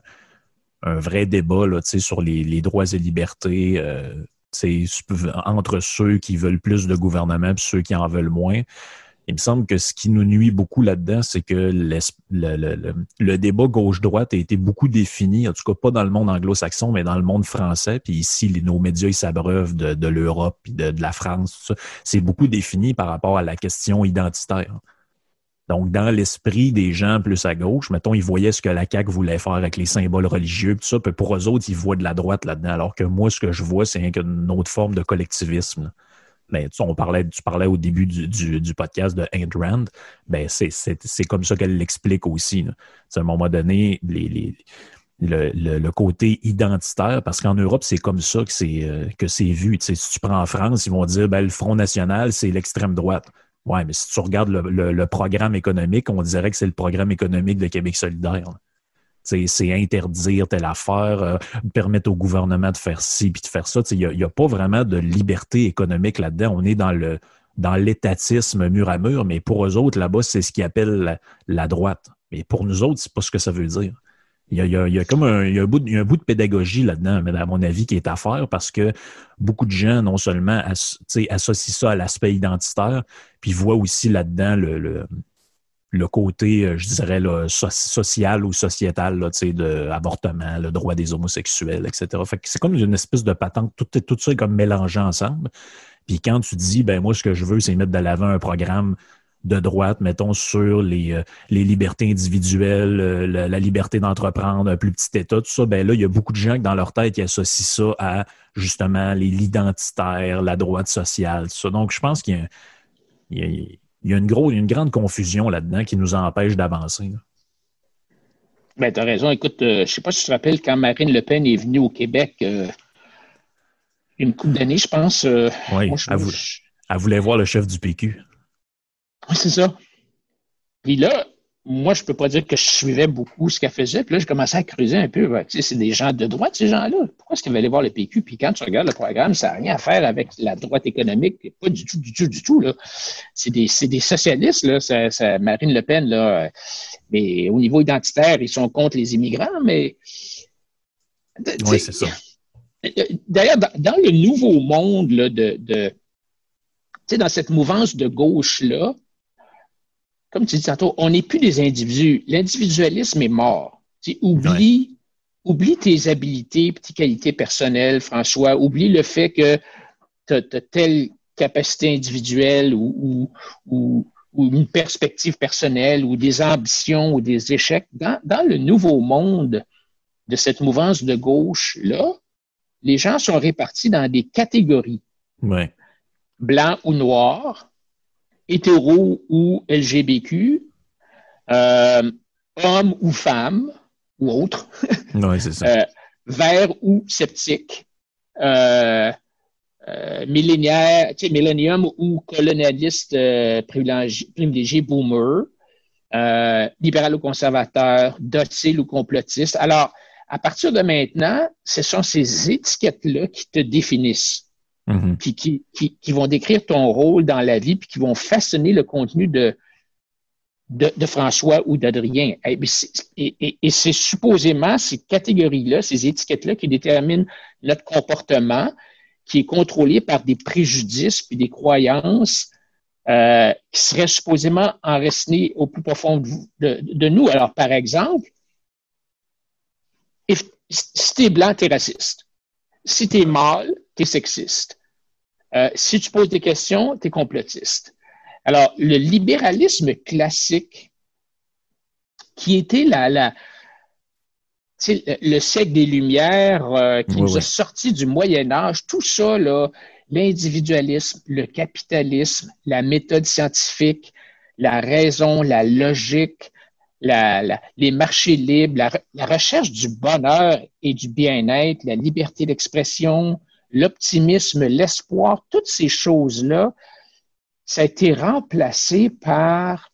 un, vrai débat là, sur les, droits et libertés euh, entre ceux qui veulent plus de gouvernement et ceux qui en veulent moins, il me semble que ce qui nous nuit beaucoup là-dedans, c'est que le, débat gauche-droite a été beaucoup défini, en tout cas pas dans le monde anglo-saxon, mais dans le monde français. Puis ici, nos médias, ils s'abreuvent de, l'Europe et de, la France. C'est beaucoup défini par rapport à la question identitaire. Donc, dans l'esprit des gens plus à gauche, mettons, ils voyaient ce que la CAQ voulait faire avec les symboles religieux, tout ça. Puis pour eux autres, ils voient de la droite là-dedans. Alors que moi, ce que je vois, c'est une autre forme de collectivisme. Ben, tu, parlais au début du, podcast de Ayn Rand, ben, c'est comme ça qu'elle l'explique aussi. À un moment donné, le, côté identitaire, parce qu'en Europe, c'est comme ça que c'est euh, vu. si tu prends en France, ils vont dire ben, le Front National, c'est l'extrême droite. Ouais, mais si tu regardes le, programme économique, on dirait que c'est le programme économique de Québec solidaire c'est interdire telle affaire, euh, permettre au gouvernement de faire ci puis de faire ça. Il n'y a, pas vraiment de liberté économique là-dedans. On est dans le dans l'étatisme mur à mur, mais pour eux autres, là-bas, c'est ce qu'ils appellent la, droite. Mais pour nous autres, c'est pas ce que ça veut dire. Il y a, comme un, bout de, un bout de pédagogie là-dedans, à mon avis, qui est à faire parce que beaucoup de gens, non seulement associent ça à l'aspect identitaire, puis voient aussi là-dedans le côté, euh, je dirais, social ou sociétal là, de l'avortement, le droit des homosexuels, etc. Fait c'est comme une espèce de patente, tout, tout ça est comme mélangé ensemble. Puis quand tu dis, ben moi, ce que je veux, c'est mettre de l'avant un programme de droite, mettons, sur les, euh, les libertés individuelles, euh, la, liberté d'entreprendre, un plus petit État, tout ça, ben là, il y a beaucoup de gens qui, dans leur tête, qui associent ça à, justement, l'identitaire, la droite sociale, tout ça. Donc, je pense qu'il y a, il y a il y a une, grosse, une grande confusion là-dedans qui nous empêche d'avancer. Ben, tu as raison. Écoute, euh, je ne sais pas si tu te rappelles quand Marine Le Pen est venue au Québec, euh, une couple d'années, je pense. Euh, oui, elle, voulait voir le chef du PQ. Oui, c'est ça. Puis là, moi, je peux pas dire que je suivais beaucoup ce qu'elle faisait. Puis là, je commençais à creuser un peu. Tu sais, c'est des gens de droite, ces gens-là. Pourquoi est-ce qu'ils veulent aller voir le PQ? Puis quand tu regardes le programme, ça n'a rien à faire avec la droite économique. Pas du tout, du tout, du tout. Là. C'est, des, c'est des socialistes, là. Ça, Marine Le Pen, là. Mais au niveau identitaire, ils sont contre les immigrants, mais. Oui, c'est ça. D'ailleurs, dans, le nouveau monde là, de, de tu sais, dans cette mouvance de gauche-là, comme tu dis tantôt, on n'est plus des individus. L'individualisme est mort. oublie, oublie tes habiletés, et tes qualités personnelles, François. Oublie le fait que tu as, telle capacité individuelle ou, ou, une perspective personnelle ou des ambitions ou des échecs. Dans, dans le nouveau monde de cette mouvance de gauche-là, les gens sont répartis dans des catégories. Ouais. Blanc ou noir, hétéro ou LGBTQ, euh, homme ou femme, ou autre, oui, c'est ça. Euh, vert ou sceptique, euh, euh millénium ou colonialiste privilégié, privilégié, boomer, libéral ou conservateur, docile ou complotiste. Alors, à partir de maintenant, ce sont ces étiquettes-là qui te définissent. Mhm. qui, vont décrire ton rôle dans la vie, puis qui vont façonner le contenu de, de, François ou d'Adrien. Et, et c'est supposément ces catégories-là, ces étiquettes-là qui déterminent notre comportement, qui est contrôlé par des préjudices puis des croyances euh, qui seraient supposément enracinés au plus profond de, de, nous. Alors, par exemple, si tu es blanc, tu es raciste. Si tu es mâle, tu es sexiste. Euh, si tu poses des questions, tu es complotiste. Alors, le libéralisme classique, qui était la, la, le siècle des Lumières, euh, qui nous a sortis du Moyen Âge, tout ça, l'individualisme, le capitalisme, la méthode scientifique, la raison, la logique, les marchés libres, la, recherche du bonheur et du bien-être, la liberté d'expression, l'optimisme, l'espoir, toutes ces choses-là, ça a été remplacé par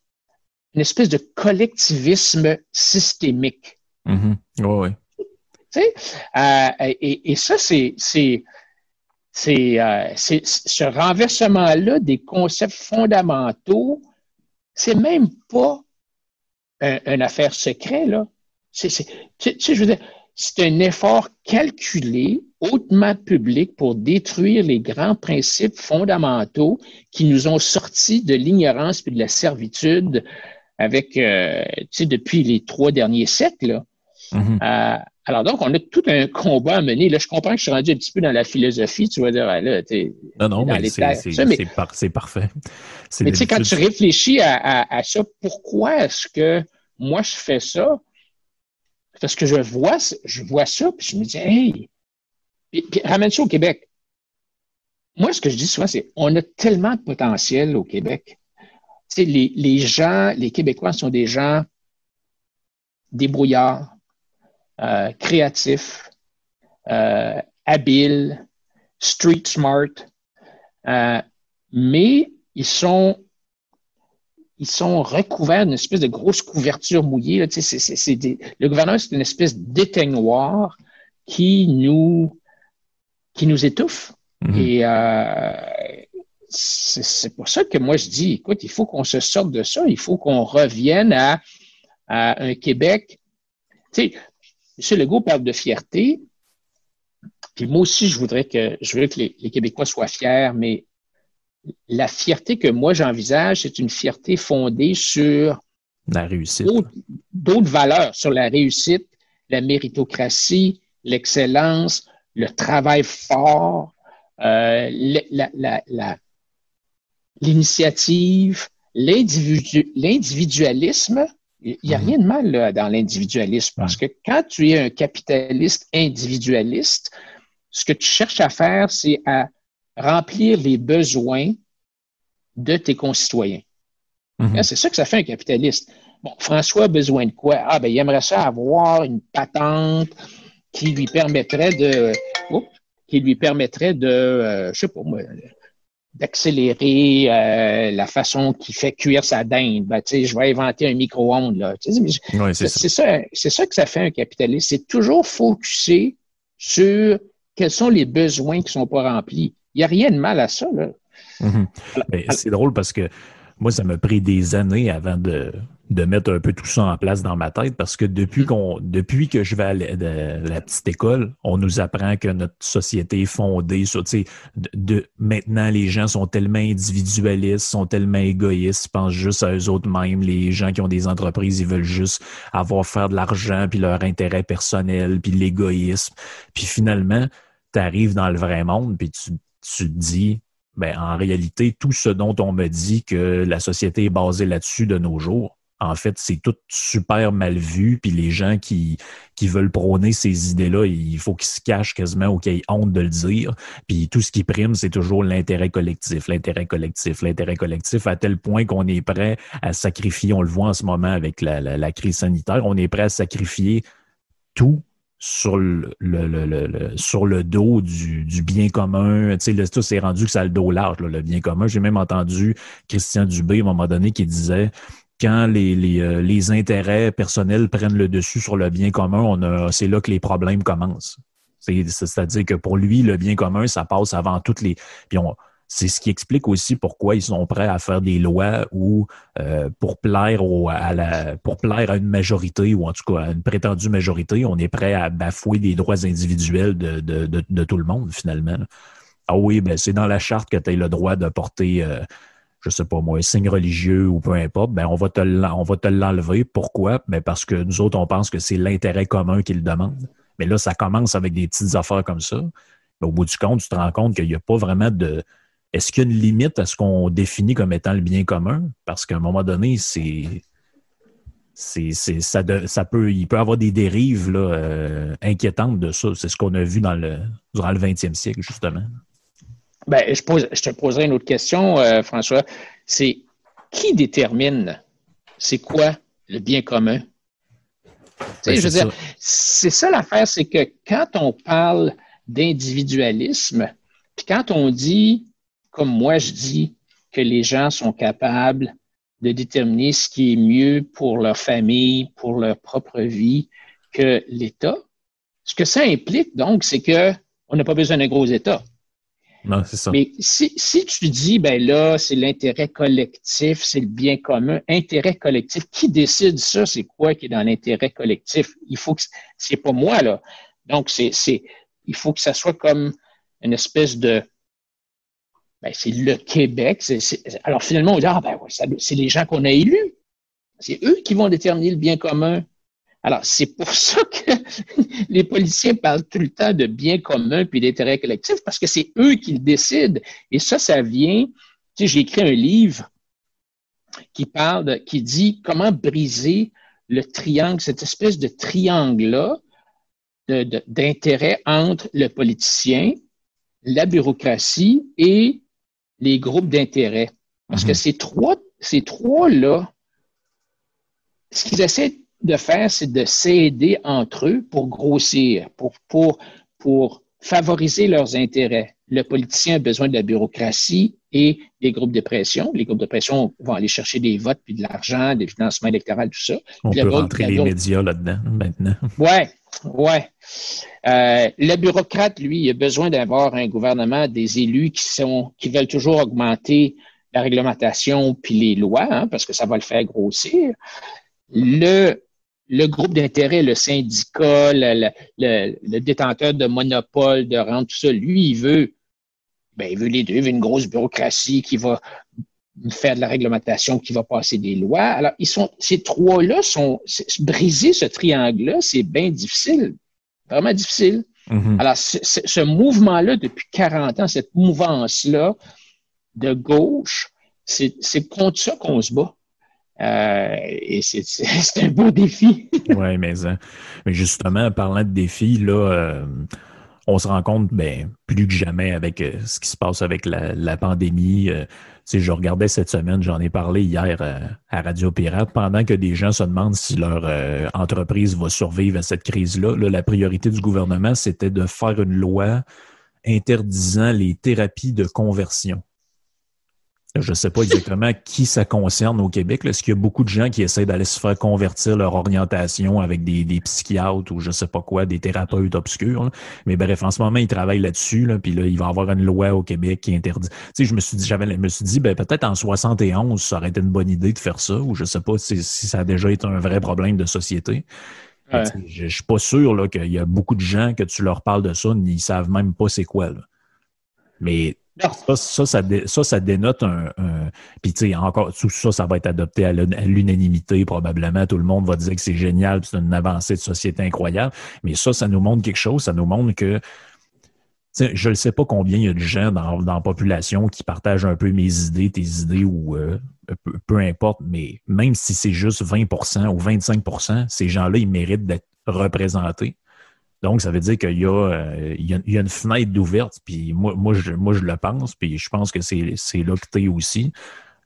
une espèce de collectivisme systémique. Mm oui. Euh, et, ça, c'est, c'est, c'est, euh, c'est ce renversement-là des concepts fondamentaux, c'est même pas une affaire secrète, là. C'est, c'est, je veux dire, c'est un effort calculé, hautement public pour détruire les grands principes fondamentaux qui nous ont sortis de l'ignorance et de la servitude avec, euh, tu sais, depuis les trois derniers siècles. Mm-hmm. Euh, alors donc, on a tout un combat à mener. Là, je comprends que je suis rendu un petit peu dans la philosophie. Tu vas dire, là, t'es non, non, mais c'est parfait. Mais tu sais, quand tu réfléchis à, à ça, pourquoi est-ce que moi, je fais ça? Parce que je vois, je vois ça, puis je me dis, hey, puis, ramène ça au Québec. Moi, ce que je dis souvent, c'est on a tellement de potentiel au Québec. Tu sais, les, les gens, les Québécois sont des gens débrouillards, euh, créatifs, euh, habiles, street smart, euh, mais ils sont ils sont recouverts d'une espèce de grosse couverture mouillée. Là, le gouvernement, c'est une espèce d'éteignoir qui nous, qui nous étouffe. Mm-hmm. Et euh, c'est pour ça que moi, je dis, écoute, il faut qu'on se sorte de ça. Il faut qu'on revienne à, un Québec. Tu sais, M. Legault parle de fierté. Puis moi aussi, je voudrais que, je veux que les, les Québécois soient fiers, mais la fierté que moi j'envisage, c'est une fierté fondée sur la réussite. D'autres valeurs, sur la réussite, la méritocratie, l'excellence, le travail fort, euh, l'initiative, l'individualisme. Il n'y a mhm. rien de mal dans l'individualisme parce que quand tu es un capitaliste individualiste, ce que tu cherches à faire, c'est à remplir les besoins de tes concitoyens. Mhm. Hein, c'est ça que ça fait un capitaliste. Bon, François a besoin de quoi? Ah, ben, il aimerait ça avoir une patente qui lui permettrait de, qui lui permettrait de, euh, je sais pas moi, d'accélérer euh, la façon qu'il fait cuire sa dinde. Ben, je vais inventer un micro-ondes. c'est ça. C'est ça que ça fait un capitaliste. C'est toujours focusé sur quels sont les besoins qui ne sont pas remplis. Il n'y a rien de mal à ça. Ben, c'est drôle parce que moi, ça m'a pris des années avant de, de mettre un peu tout ça en place dans ma tête parce que depuis mm. qu'on depuis que je vais à la, petite école, on nous apprend que notre société est fondée sur tu sais de, maintenant les gens sont tellement individualistes, sont tellement égoïstes, ils pensent juste à eux autres mêmes, les gens qui ont des entreprises, ils veulent juste avoir faire de l'argent puis leur intérêt personnel puis l'égoïsme. Puis finalement, tu arrives dans le vrai monde puis tu tu te dis ben, en réalité, tout ce dont on me dit que la société est basée là-dessus de nos jours, en fait, c'est tout super mal vu. Puis les gens qui, qui veulent prôner ces idées-là, il faut qu'ils se cachent quasiment ou qu'ils aient honte de le dire. Puis tout ce qui prime, c'est toujours l'intérêt collectif, l'intérêt collectif, l'intérêt collectif, à tel point qu'on est prêt à sacrifier, on le voit en ce moment avec la, la, crise sanitaire, on est prêt à sacrifier tout sur le, sur le dos du, du bien commun. Tu sais, tout s'est rendu que ça a le dos large, le bien commun. J'ai même entendu Christian Dubé à un moment donné qui disait quand les, les, euh, les, intérêts personnels prennent le dessus sur le bien commun, on a, c'est là que les problèmes commencent. C'est-à-dire que pour lui, le bien commun, ça passe avant toutes les. Puis on, c'est ce qui explique aussi pourquoi ils sont prêts à faire des lois ou euh, pour plaire à la pour plaire à une majorité ou en tout cas à une prétendue majorité, on est prêt à bafouer des droits individuels de, de, de, de tout le monde finalement. Ah oui, ben c'est dans la charte que tu as le droit de porter euh, je sais pas moi, un signe religieux ou peu importe, ben on va te l'enlever. Pourquoi? Ben parce que nous autres, on pense que c'est l'intérêt commun qui le demande. Mais là, ça commence avec des petites affaires comme ça. au bout du compte, tu te rends compte qu'il n'y a pas vraiment de. Est-ce qu'il y a une limite à ce qu'on définit comme étant le bien commun? Parce qu'à un moment donné, c'est. C'est, ça, ça peut, il avoir des dérives euh, inquiétantes de ça. C'est ce qu'on a vu durant le 20e siècle, justement. Ben, je, te poserai une autre question, euh, François. C'est qui détermine c'est quoi le bien commun? Ben, je veux dire, c'est ça l'affaire, c'est que quand on parle d'individualisme, puis quand on dit, comme moi je dis, que les gens sont capables de déterminer ce qui est mieux pour leur famille, pour leur propre vie, que l'État, ce que ça implique donc, c'est qu'on n'a pas besoin d'un gros État. Non, c'est ça. Mais si, si tu dis, ben là, c'est l'intérêt collectif, c'est le bien commun, intérêt collectif, qui décide ça? C'est quoi qui est dans l'intérêt collectif? Il faut que, c'est pas moi, là. Donc, c'est, c'est, il faut que ça soit comme une espèce de, ben, c'est le Québec. Alors, finalement, on dit, ah, ben, c'est les gens qu'on a élus. C'est eux qui vont déterminer le bien commun. Alors, c'est pour ça que les policiers parlent tout le temps de bien commun puis d'intérêt collectif, parce que c'est eux qui le décident. Et ça, ça vient, tu sais, j'ai écrit un livre qui parle, qui dit comment briser le triangle, cette espèce de triangle-là d'intérêt entre le politicien, la bureaucratie et les groupes d'intérêt. Parce que mhm. ces trois, ces trois-là, ce qu'ils essaient de faire, c'est de s'aider entre eux pour grossir, pour, pour, pour favoriser leurs intérêts. Le politicien a besoin de la bureaucratie et des groupes de pression. Les groupes de pression vont aller chercher des votes, puis de l'argent, des financements électoraux, tout ça. On peut rentrer les médias là-dedans maintenant. Ouais, ouais. Euh, le bureaucrate, lui, il a besoin d'avoir un gouvernement, des élus qui sont, qui veulent toujours augmenter la réglementation puis les lois, hein, parce que ça va le faire grossir. Le le groupe d'intérêt, le syndicat, le, détenteur de monopole, de rente, tout ça, lui, il veut, ben, il veut les deux, il veut une grosse bureaucratie qui va faire de la réglementation, qui va passer des lois. Alors, ils sont, ces trois-là sont, briser ce triangle-là, c'est bien difficile, vraiment difficile. Mm-hmm. Alors, ce mouvement-là, depuis 40 ans, cette mouvance-là de gauche, c'est contre ça qu'on se bat. Euh, et c'est un beau défi. oui, mais, hein. mais justement, parlant de défis, là, euh, on se rend compte ben, plus que jamais avec euh, ce qui se passe avec la, pandémie. je regardais cette semaine, j'en ai parlé hier à Radio Pirate, pendant que des gens se demandent si leur entreprise va survivre à cette crise-là. Là, la priorité du gouvernement, c'était de faire une loi interdisant les thérapies de conversion. Je ne sais pas exactement qui ça concerne au Québec. Est-ce qu'il y a beaucoup de gens qui essaient d'aller se faire convertir leur orientation avec des, psychiatres ou je ne sais pas quoi, des thérapeutes obscurs? Mais bref, en ce moment, ils travaillent là-dessus. Là, puis là, il va y avoir une loi au Québec qui interdit. Tu sais, je me suis dit, j'avais, me suis dit, ben, peut-être en 71, ça aurait été une bonne idée de faire ça, ou je ne sais pas si, ça a déjà été un vrai problème de société. Je, ne suis pas sûr qu'il y a beaucoup de gens que tu leur parles de ça, ils savent même pas c'est quoi. Mais ça, ça, ça, dénote un. Puis, tu sais, encore, tout ça, ça va être adopté à l'unanimité, probablement. Tout le monde va dire que c'est génial, c'est une avancée de société incroyable. Mais ça, ça nous montre quelque chose. Ça nous montre que. Je ne sais pas combien il y a de gens dans, la population qui partagent un peu mes idées, tes idées ou euh, peu, importe, mais même si c'est juste 20% ou 25% ces gens-là, ils méritent d'être représentés. Donc, ça veut dire qu'il y, euh, y, a, une fenêtre d'ouverte, puis moi, moi, je, moi, je le pense, puis je pense que c'est là que tu es aussi.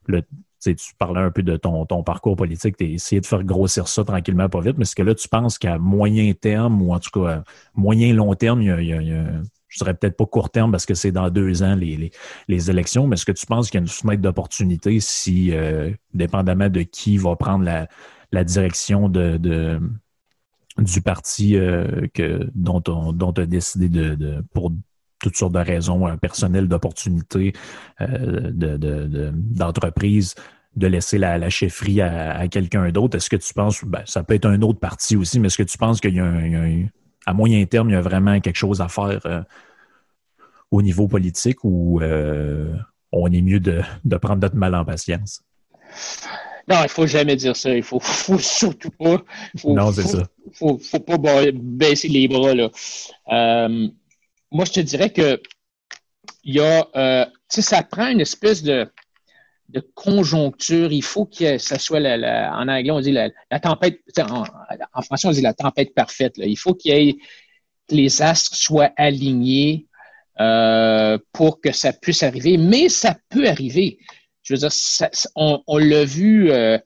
Tu parlais un peu de ton, ton parcours politique, tu as essayé de faire grossir ça tranquillement, pas vite, mais est-ce que là, tu penses qu'à moyen terme, ou en tout cas moyen long terme, il y a, il y a, je dirais peut-être pas court terme parce que c'est dans deux ans les, les, élections, mais est-ce que tu penses qu'il y a une fenêtre d'opportunité si, euh, dépendamment de qui va prendre la, la direction de, de, du parti euh, que, dont on dont a décidé de, pour toutes sortes de raisons euh, personnelles, d'opportunités, euh, d'entreprise, de, laisser la, la chefferie à, quelqu'un d'autre. Est-ce que tu penses, ben, ça peut être un autre parti aussi, mais est-ce que tu penses qu'il y a, un, à moyen terme, il y a vraiment quelque chose à faire au niveau politique ou on est mieux de, de prendre notre mal en patience? Non, il faut jamais dire ça. Il faut, faut surtout pas. non, c'est ça. Faut, faut pas baisser les bras, là. Euh, moi, je te dirais que il y a, euh, tu sais, ça prend une espèce de, de conjoncture. Il faut que ça soit, la, en anglais, on dit la, tempête, en, français, on dit la tempête parfaite. Là. Il faut qu'il y ait, que les astres soient alignés euh, pour que ça puisse arriver. Mais ça peut arriver je veux dire, on, l'a vu euh,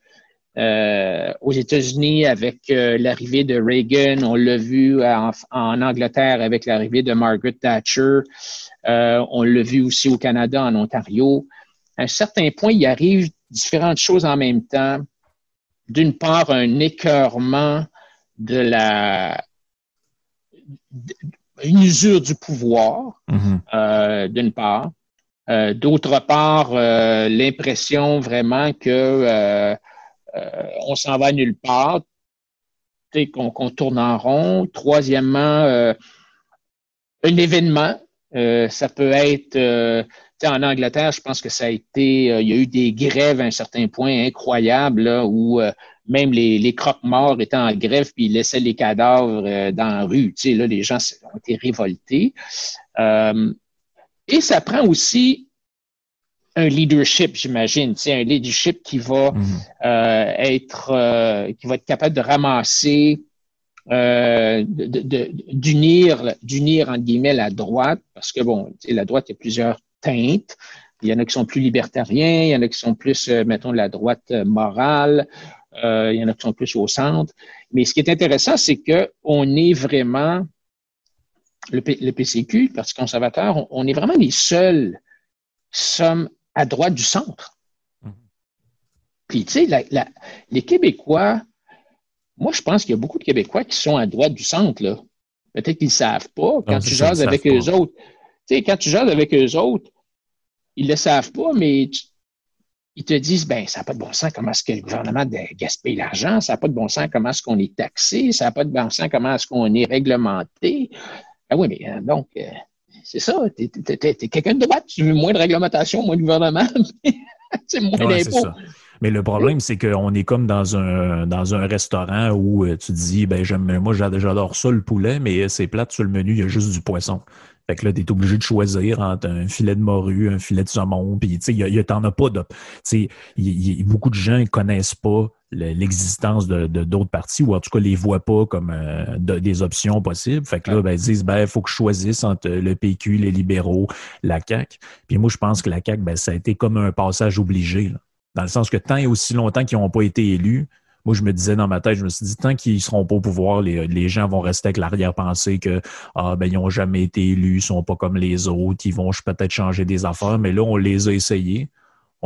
euh, aux États-Unis avec euh, l'arrivée de Reagan, on l'a vu en, Angleterre avec l'arrivée de Margaret Thatcher, on l'a vu aussi au Canada, en Ontario. À un certain point, il arrive différentes choses en même temps. D'une part, un écœurement de la une usure du pouvoir, mm-hmm. d'une part. Euh, d'autre part, euh, l'impression vraiment que euh, on s'en va nulle part, qu'on tourne en rond. Troisièmement, un événement. ça peut être en Angleterre, je pense que ça a été, il y a eu des grèves à un certain point incroyables où même les, les croque-morts étaient en grève puis ils laissaient les cadavres dans la rue. Là, les gens ont été révoltés. Et ça prend aussi un leadership, j'imagine, un leadership qui va mhm. euh, être euh, qui va être capable de ramasser, euh, d'unir, d'unir entre guillemets la droite, parce que bon, la droite, il y a plusieurs teintes. Il y en a qui sont plus libertariens, il y en a qui sont plus, mettons, la droite morale, il y en a qui sont plus au centre. Mais ce qui est intéressant, c'est que on est vraiment le, PCQ, le Parti conservateur, on, est vraiment les seuls sommes à droite du centre. Mhm. Puis, tu sais, les Québécois, moi, je pense qu'il y a beaucoup de Québécois qui sont à droite du centre, là. Peut-être qu'ils ne savent pas. Quand tu jases avec eux autres, tu sais, quand tu jases avec eux autres, ils ne le savent pas, mais ils te disent, ben, ça n'a pas de bon sens comment est-ce que le gouvernement gaspille l'argent, ça n'a pas de bon sens comment est-ce qu'on est taxé, ça n'a pas de bon sens comment est-ce qu'on est réglementé. Ah oui, mais euh, donc, euh, c'est ça, tu es, quelqu'un de droite, tu veux moins de réglementation, moins de gouvernement, c'est moins d'impôts. Mais le problème, c'est qu'on est comme dans un dans un restaurant où euh, tu dis ben j'aime moi j'adore ça le poulet, mais c'est plate sur le menu, il y a juste du poisson. Fait que là, tu es obligé de choisir entre un filet de morue, un filet de saumon, puis tu sais, t'en as pas de. Tu sais, beaucoup de gens ne connaissent pas l'existence de d'autres partis, ou en tout cas les voient pas comme euh, des options possibles. Fait que là, ben, ils disent ben, il faut que je choisisse entre le PQ, les libéraux, la CAQ. Puis moi, je pense que la CAQ, ben, ça a été comme un passage obligé. dans le sens que tant et aussi longtemps qu'ils n'ont pas été élus, moi, je me disais dans ma tête, je me suis dit, tant qu'ils seront pas au pouvoir, les, gens vont rester avec l'arrière-pensée que, ah, ben, ils n'ont jamais été élus, ils sont pas comme les autres, ils vont peut-être changer des affaires, mais là, on les a essayés.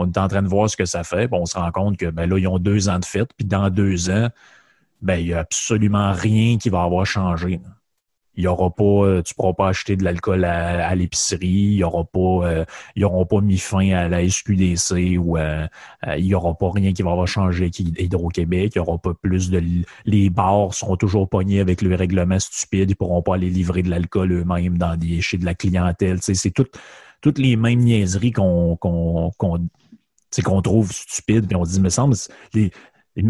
On est en train de voir ce que ça fait. on se rend compte que, ben, là, ils ont deux ans de fête, puis dans deux ans, ben, il n'y a absolument rien qui va avoir changé il y aura pas, euh, tu pourras pas acheter de l'alcool à, l'épicerie, il aura pas, euh, ils auront pas mis fin à la SQDC ou euh, il y aura pas rien qui va avoir changé avec Hydro-Québec, il y aura pas plus de, les bars seront toujours pognés avec le règlement stupide, ils pourront pas aller livrer de l'alcool eux-mêmes dans des, chez de la clientèle, c'est tout, toutes les mêmes niaiseries qu'on, qu'on trouve stupides, puis on se dit, me semble, les,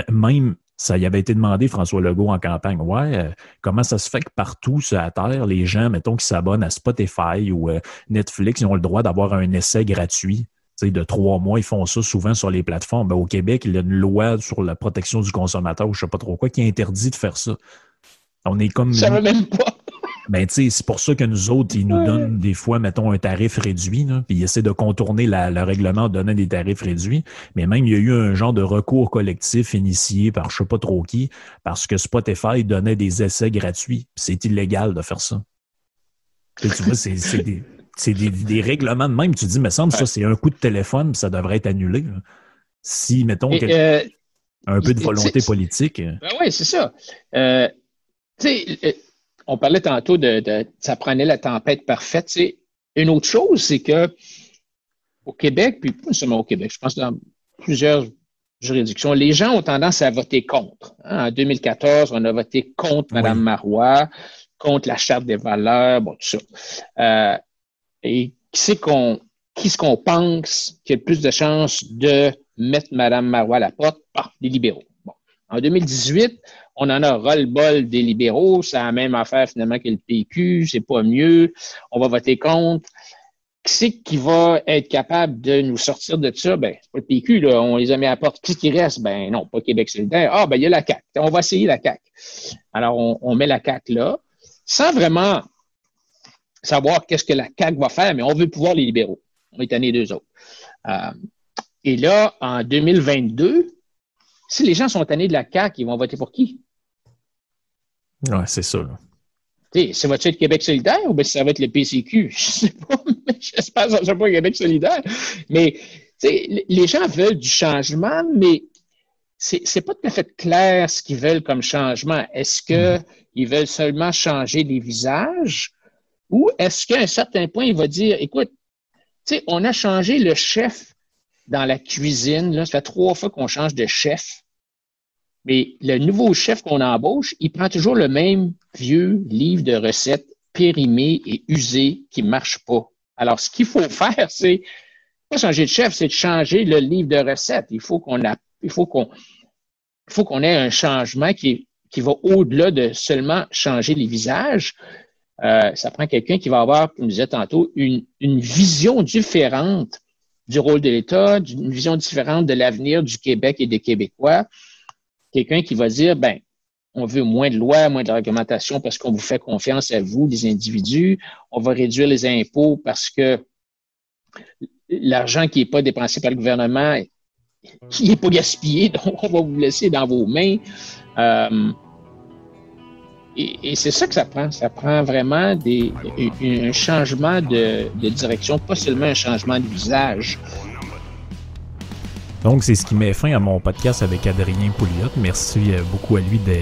même ça y avait été demandé, François Legault, en campagne. Ouais, euh, comment ça se fait que partout sur la Terre, les gens, mettons, qui s'abonnent à Spotify ou euh, Netflix, ils ont le droit d'avoir un essai gratuit de trois mois, ils font ça souvent sur les plateformes. Ben, au Québec, il y a une loi sur la protection du consommateur, ou je ne sais pas trop quoi, qui interdit de faire ça. On est comme. Ça même pas. Ben, tu sais, c'est pour ça que nous autres, ils nous donnent des fois, mettons, un tarif réduit, puis ils essaient de contourner le règlement en donnant des tarifs réduits. Mais même, il y a eu un genre de recours collectif initié par je sais pas trop qui, parce que Spotify donnait des essais gratuits. C'est illégal de faire ça. tu vois, c'est des, règlements de même. Tu dis, mais semble, ça, c'est un coup de téléphone, ça devrait être annulé. Si, mettons, euh, un peu de volonté politique. Ben oui, c'est ça. Euh, tu sais, euh, on parlait tantôt de, ça prenait la tempête parfaite. C'est une autre chose, c'est que au Québec, puis pas seulement au Québec, je pense dans plusieurs juridictions, les gens ont tendance à voter contre. Hein. En 2014, on a voté contre Mme Marois, contre la Charte des valeurs, bon, tout ça. Euh, et qui c'est qu'on qui ce qu'on pense qui a le plus de chances de mettre Mme Marois à la porte? Ah, les libéraux. En 2018, on en a ras-le-bol des libéraux, c'est la même affaire finalement que le PQ, c'est pas mieux, on va voter contre. Qui c'est qui va être capable de nous sortir de ça? Ben, c'est pas le PQ, là, on les a mis à la porte. Qui qui reste? Ben non, pas Québec solidaire. Ah, ben il y a la CAQ. On va essayer la CAQ. Alors, on, met la CAQ là, sans vraiment savoir qu'est-ce que la CAQ va faire, mais on veut pouvoir les libéraux. On est tanné deux autres. Euh, et là, en 2022, si les gens sont tannés de la CAQ, ils vont voter pour qui? Oui, c'est ça. Ça va être Québec solidaire ou bien ça va être le PCQ? Je ne sais pas, mais j'espère que ça ne pas Québec solidaire. Mais les gens veulent du changement, mais c'est n'est pas tout à fait clair ce qu'ils veulent comme changement. Est-ce qu'ils mm. veulent seulement changer les visages ou est-ce qu'à un certain point, il va dire, écoute, on a changé le chef dans la cuisine. Là, ça fait trois fois qu'on change de chef. Mais le nouveau chef qu'on embauche, il prend toujours le même vieux livre de recettes périmé et usé qui ne marche pas. Alors, ce qu'il faut faire, c'est pas changer de chef, c'est de changer le livre de recettes. Il faut qu'on ait un changement qui, va au-delà de seulement changer les visages. Euh, ça prend quelqu'un qui va avoir, comme je disais tantôt, une vision différente du rôle de l'État, d'une vision différente de l'avenir du Québec et des Québécois quelqu'un qui va dire, ben, on veut moins de lois, moins de réglementation parce qu'on vous fait confiance à vous, les individus. On va réduire les impôts parce que l'argent qui n'est pas dépensé par le gouvernement, qui n'est pas gaspillé, donc on va vous laisser dans vos mains. Euh, et, c'est ça que ça prend. Ça prend vraiment un changement de, de direction, pas seulement un changement de visage. Donc, c'est ce qui met fin à mon podcast avec Adrien Pouliot. Merci euh, beaucoup à lui de,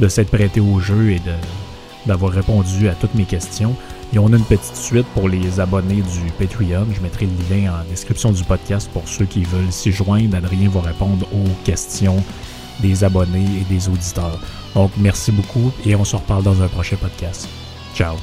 de s'être prêté au jeu et d'avoir répondu à toutes mes questions. Et on a une petite suite pour les abonnés du Patreon. Je mettrai le lien en description du podcast pour ceux qui veulent s'y joindre. Adrien va répondre aux questions des abonnés et des auditeurs. Donc, merci beaucoup et on se reparle dans un prochain podcast. Ciao.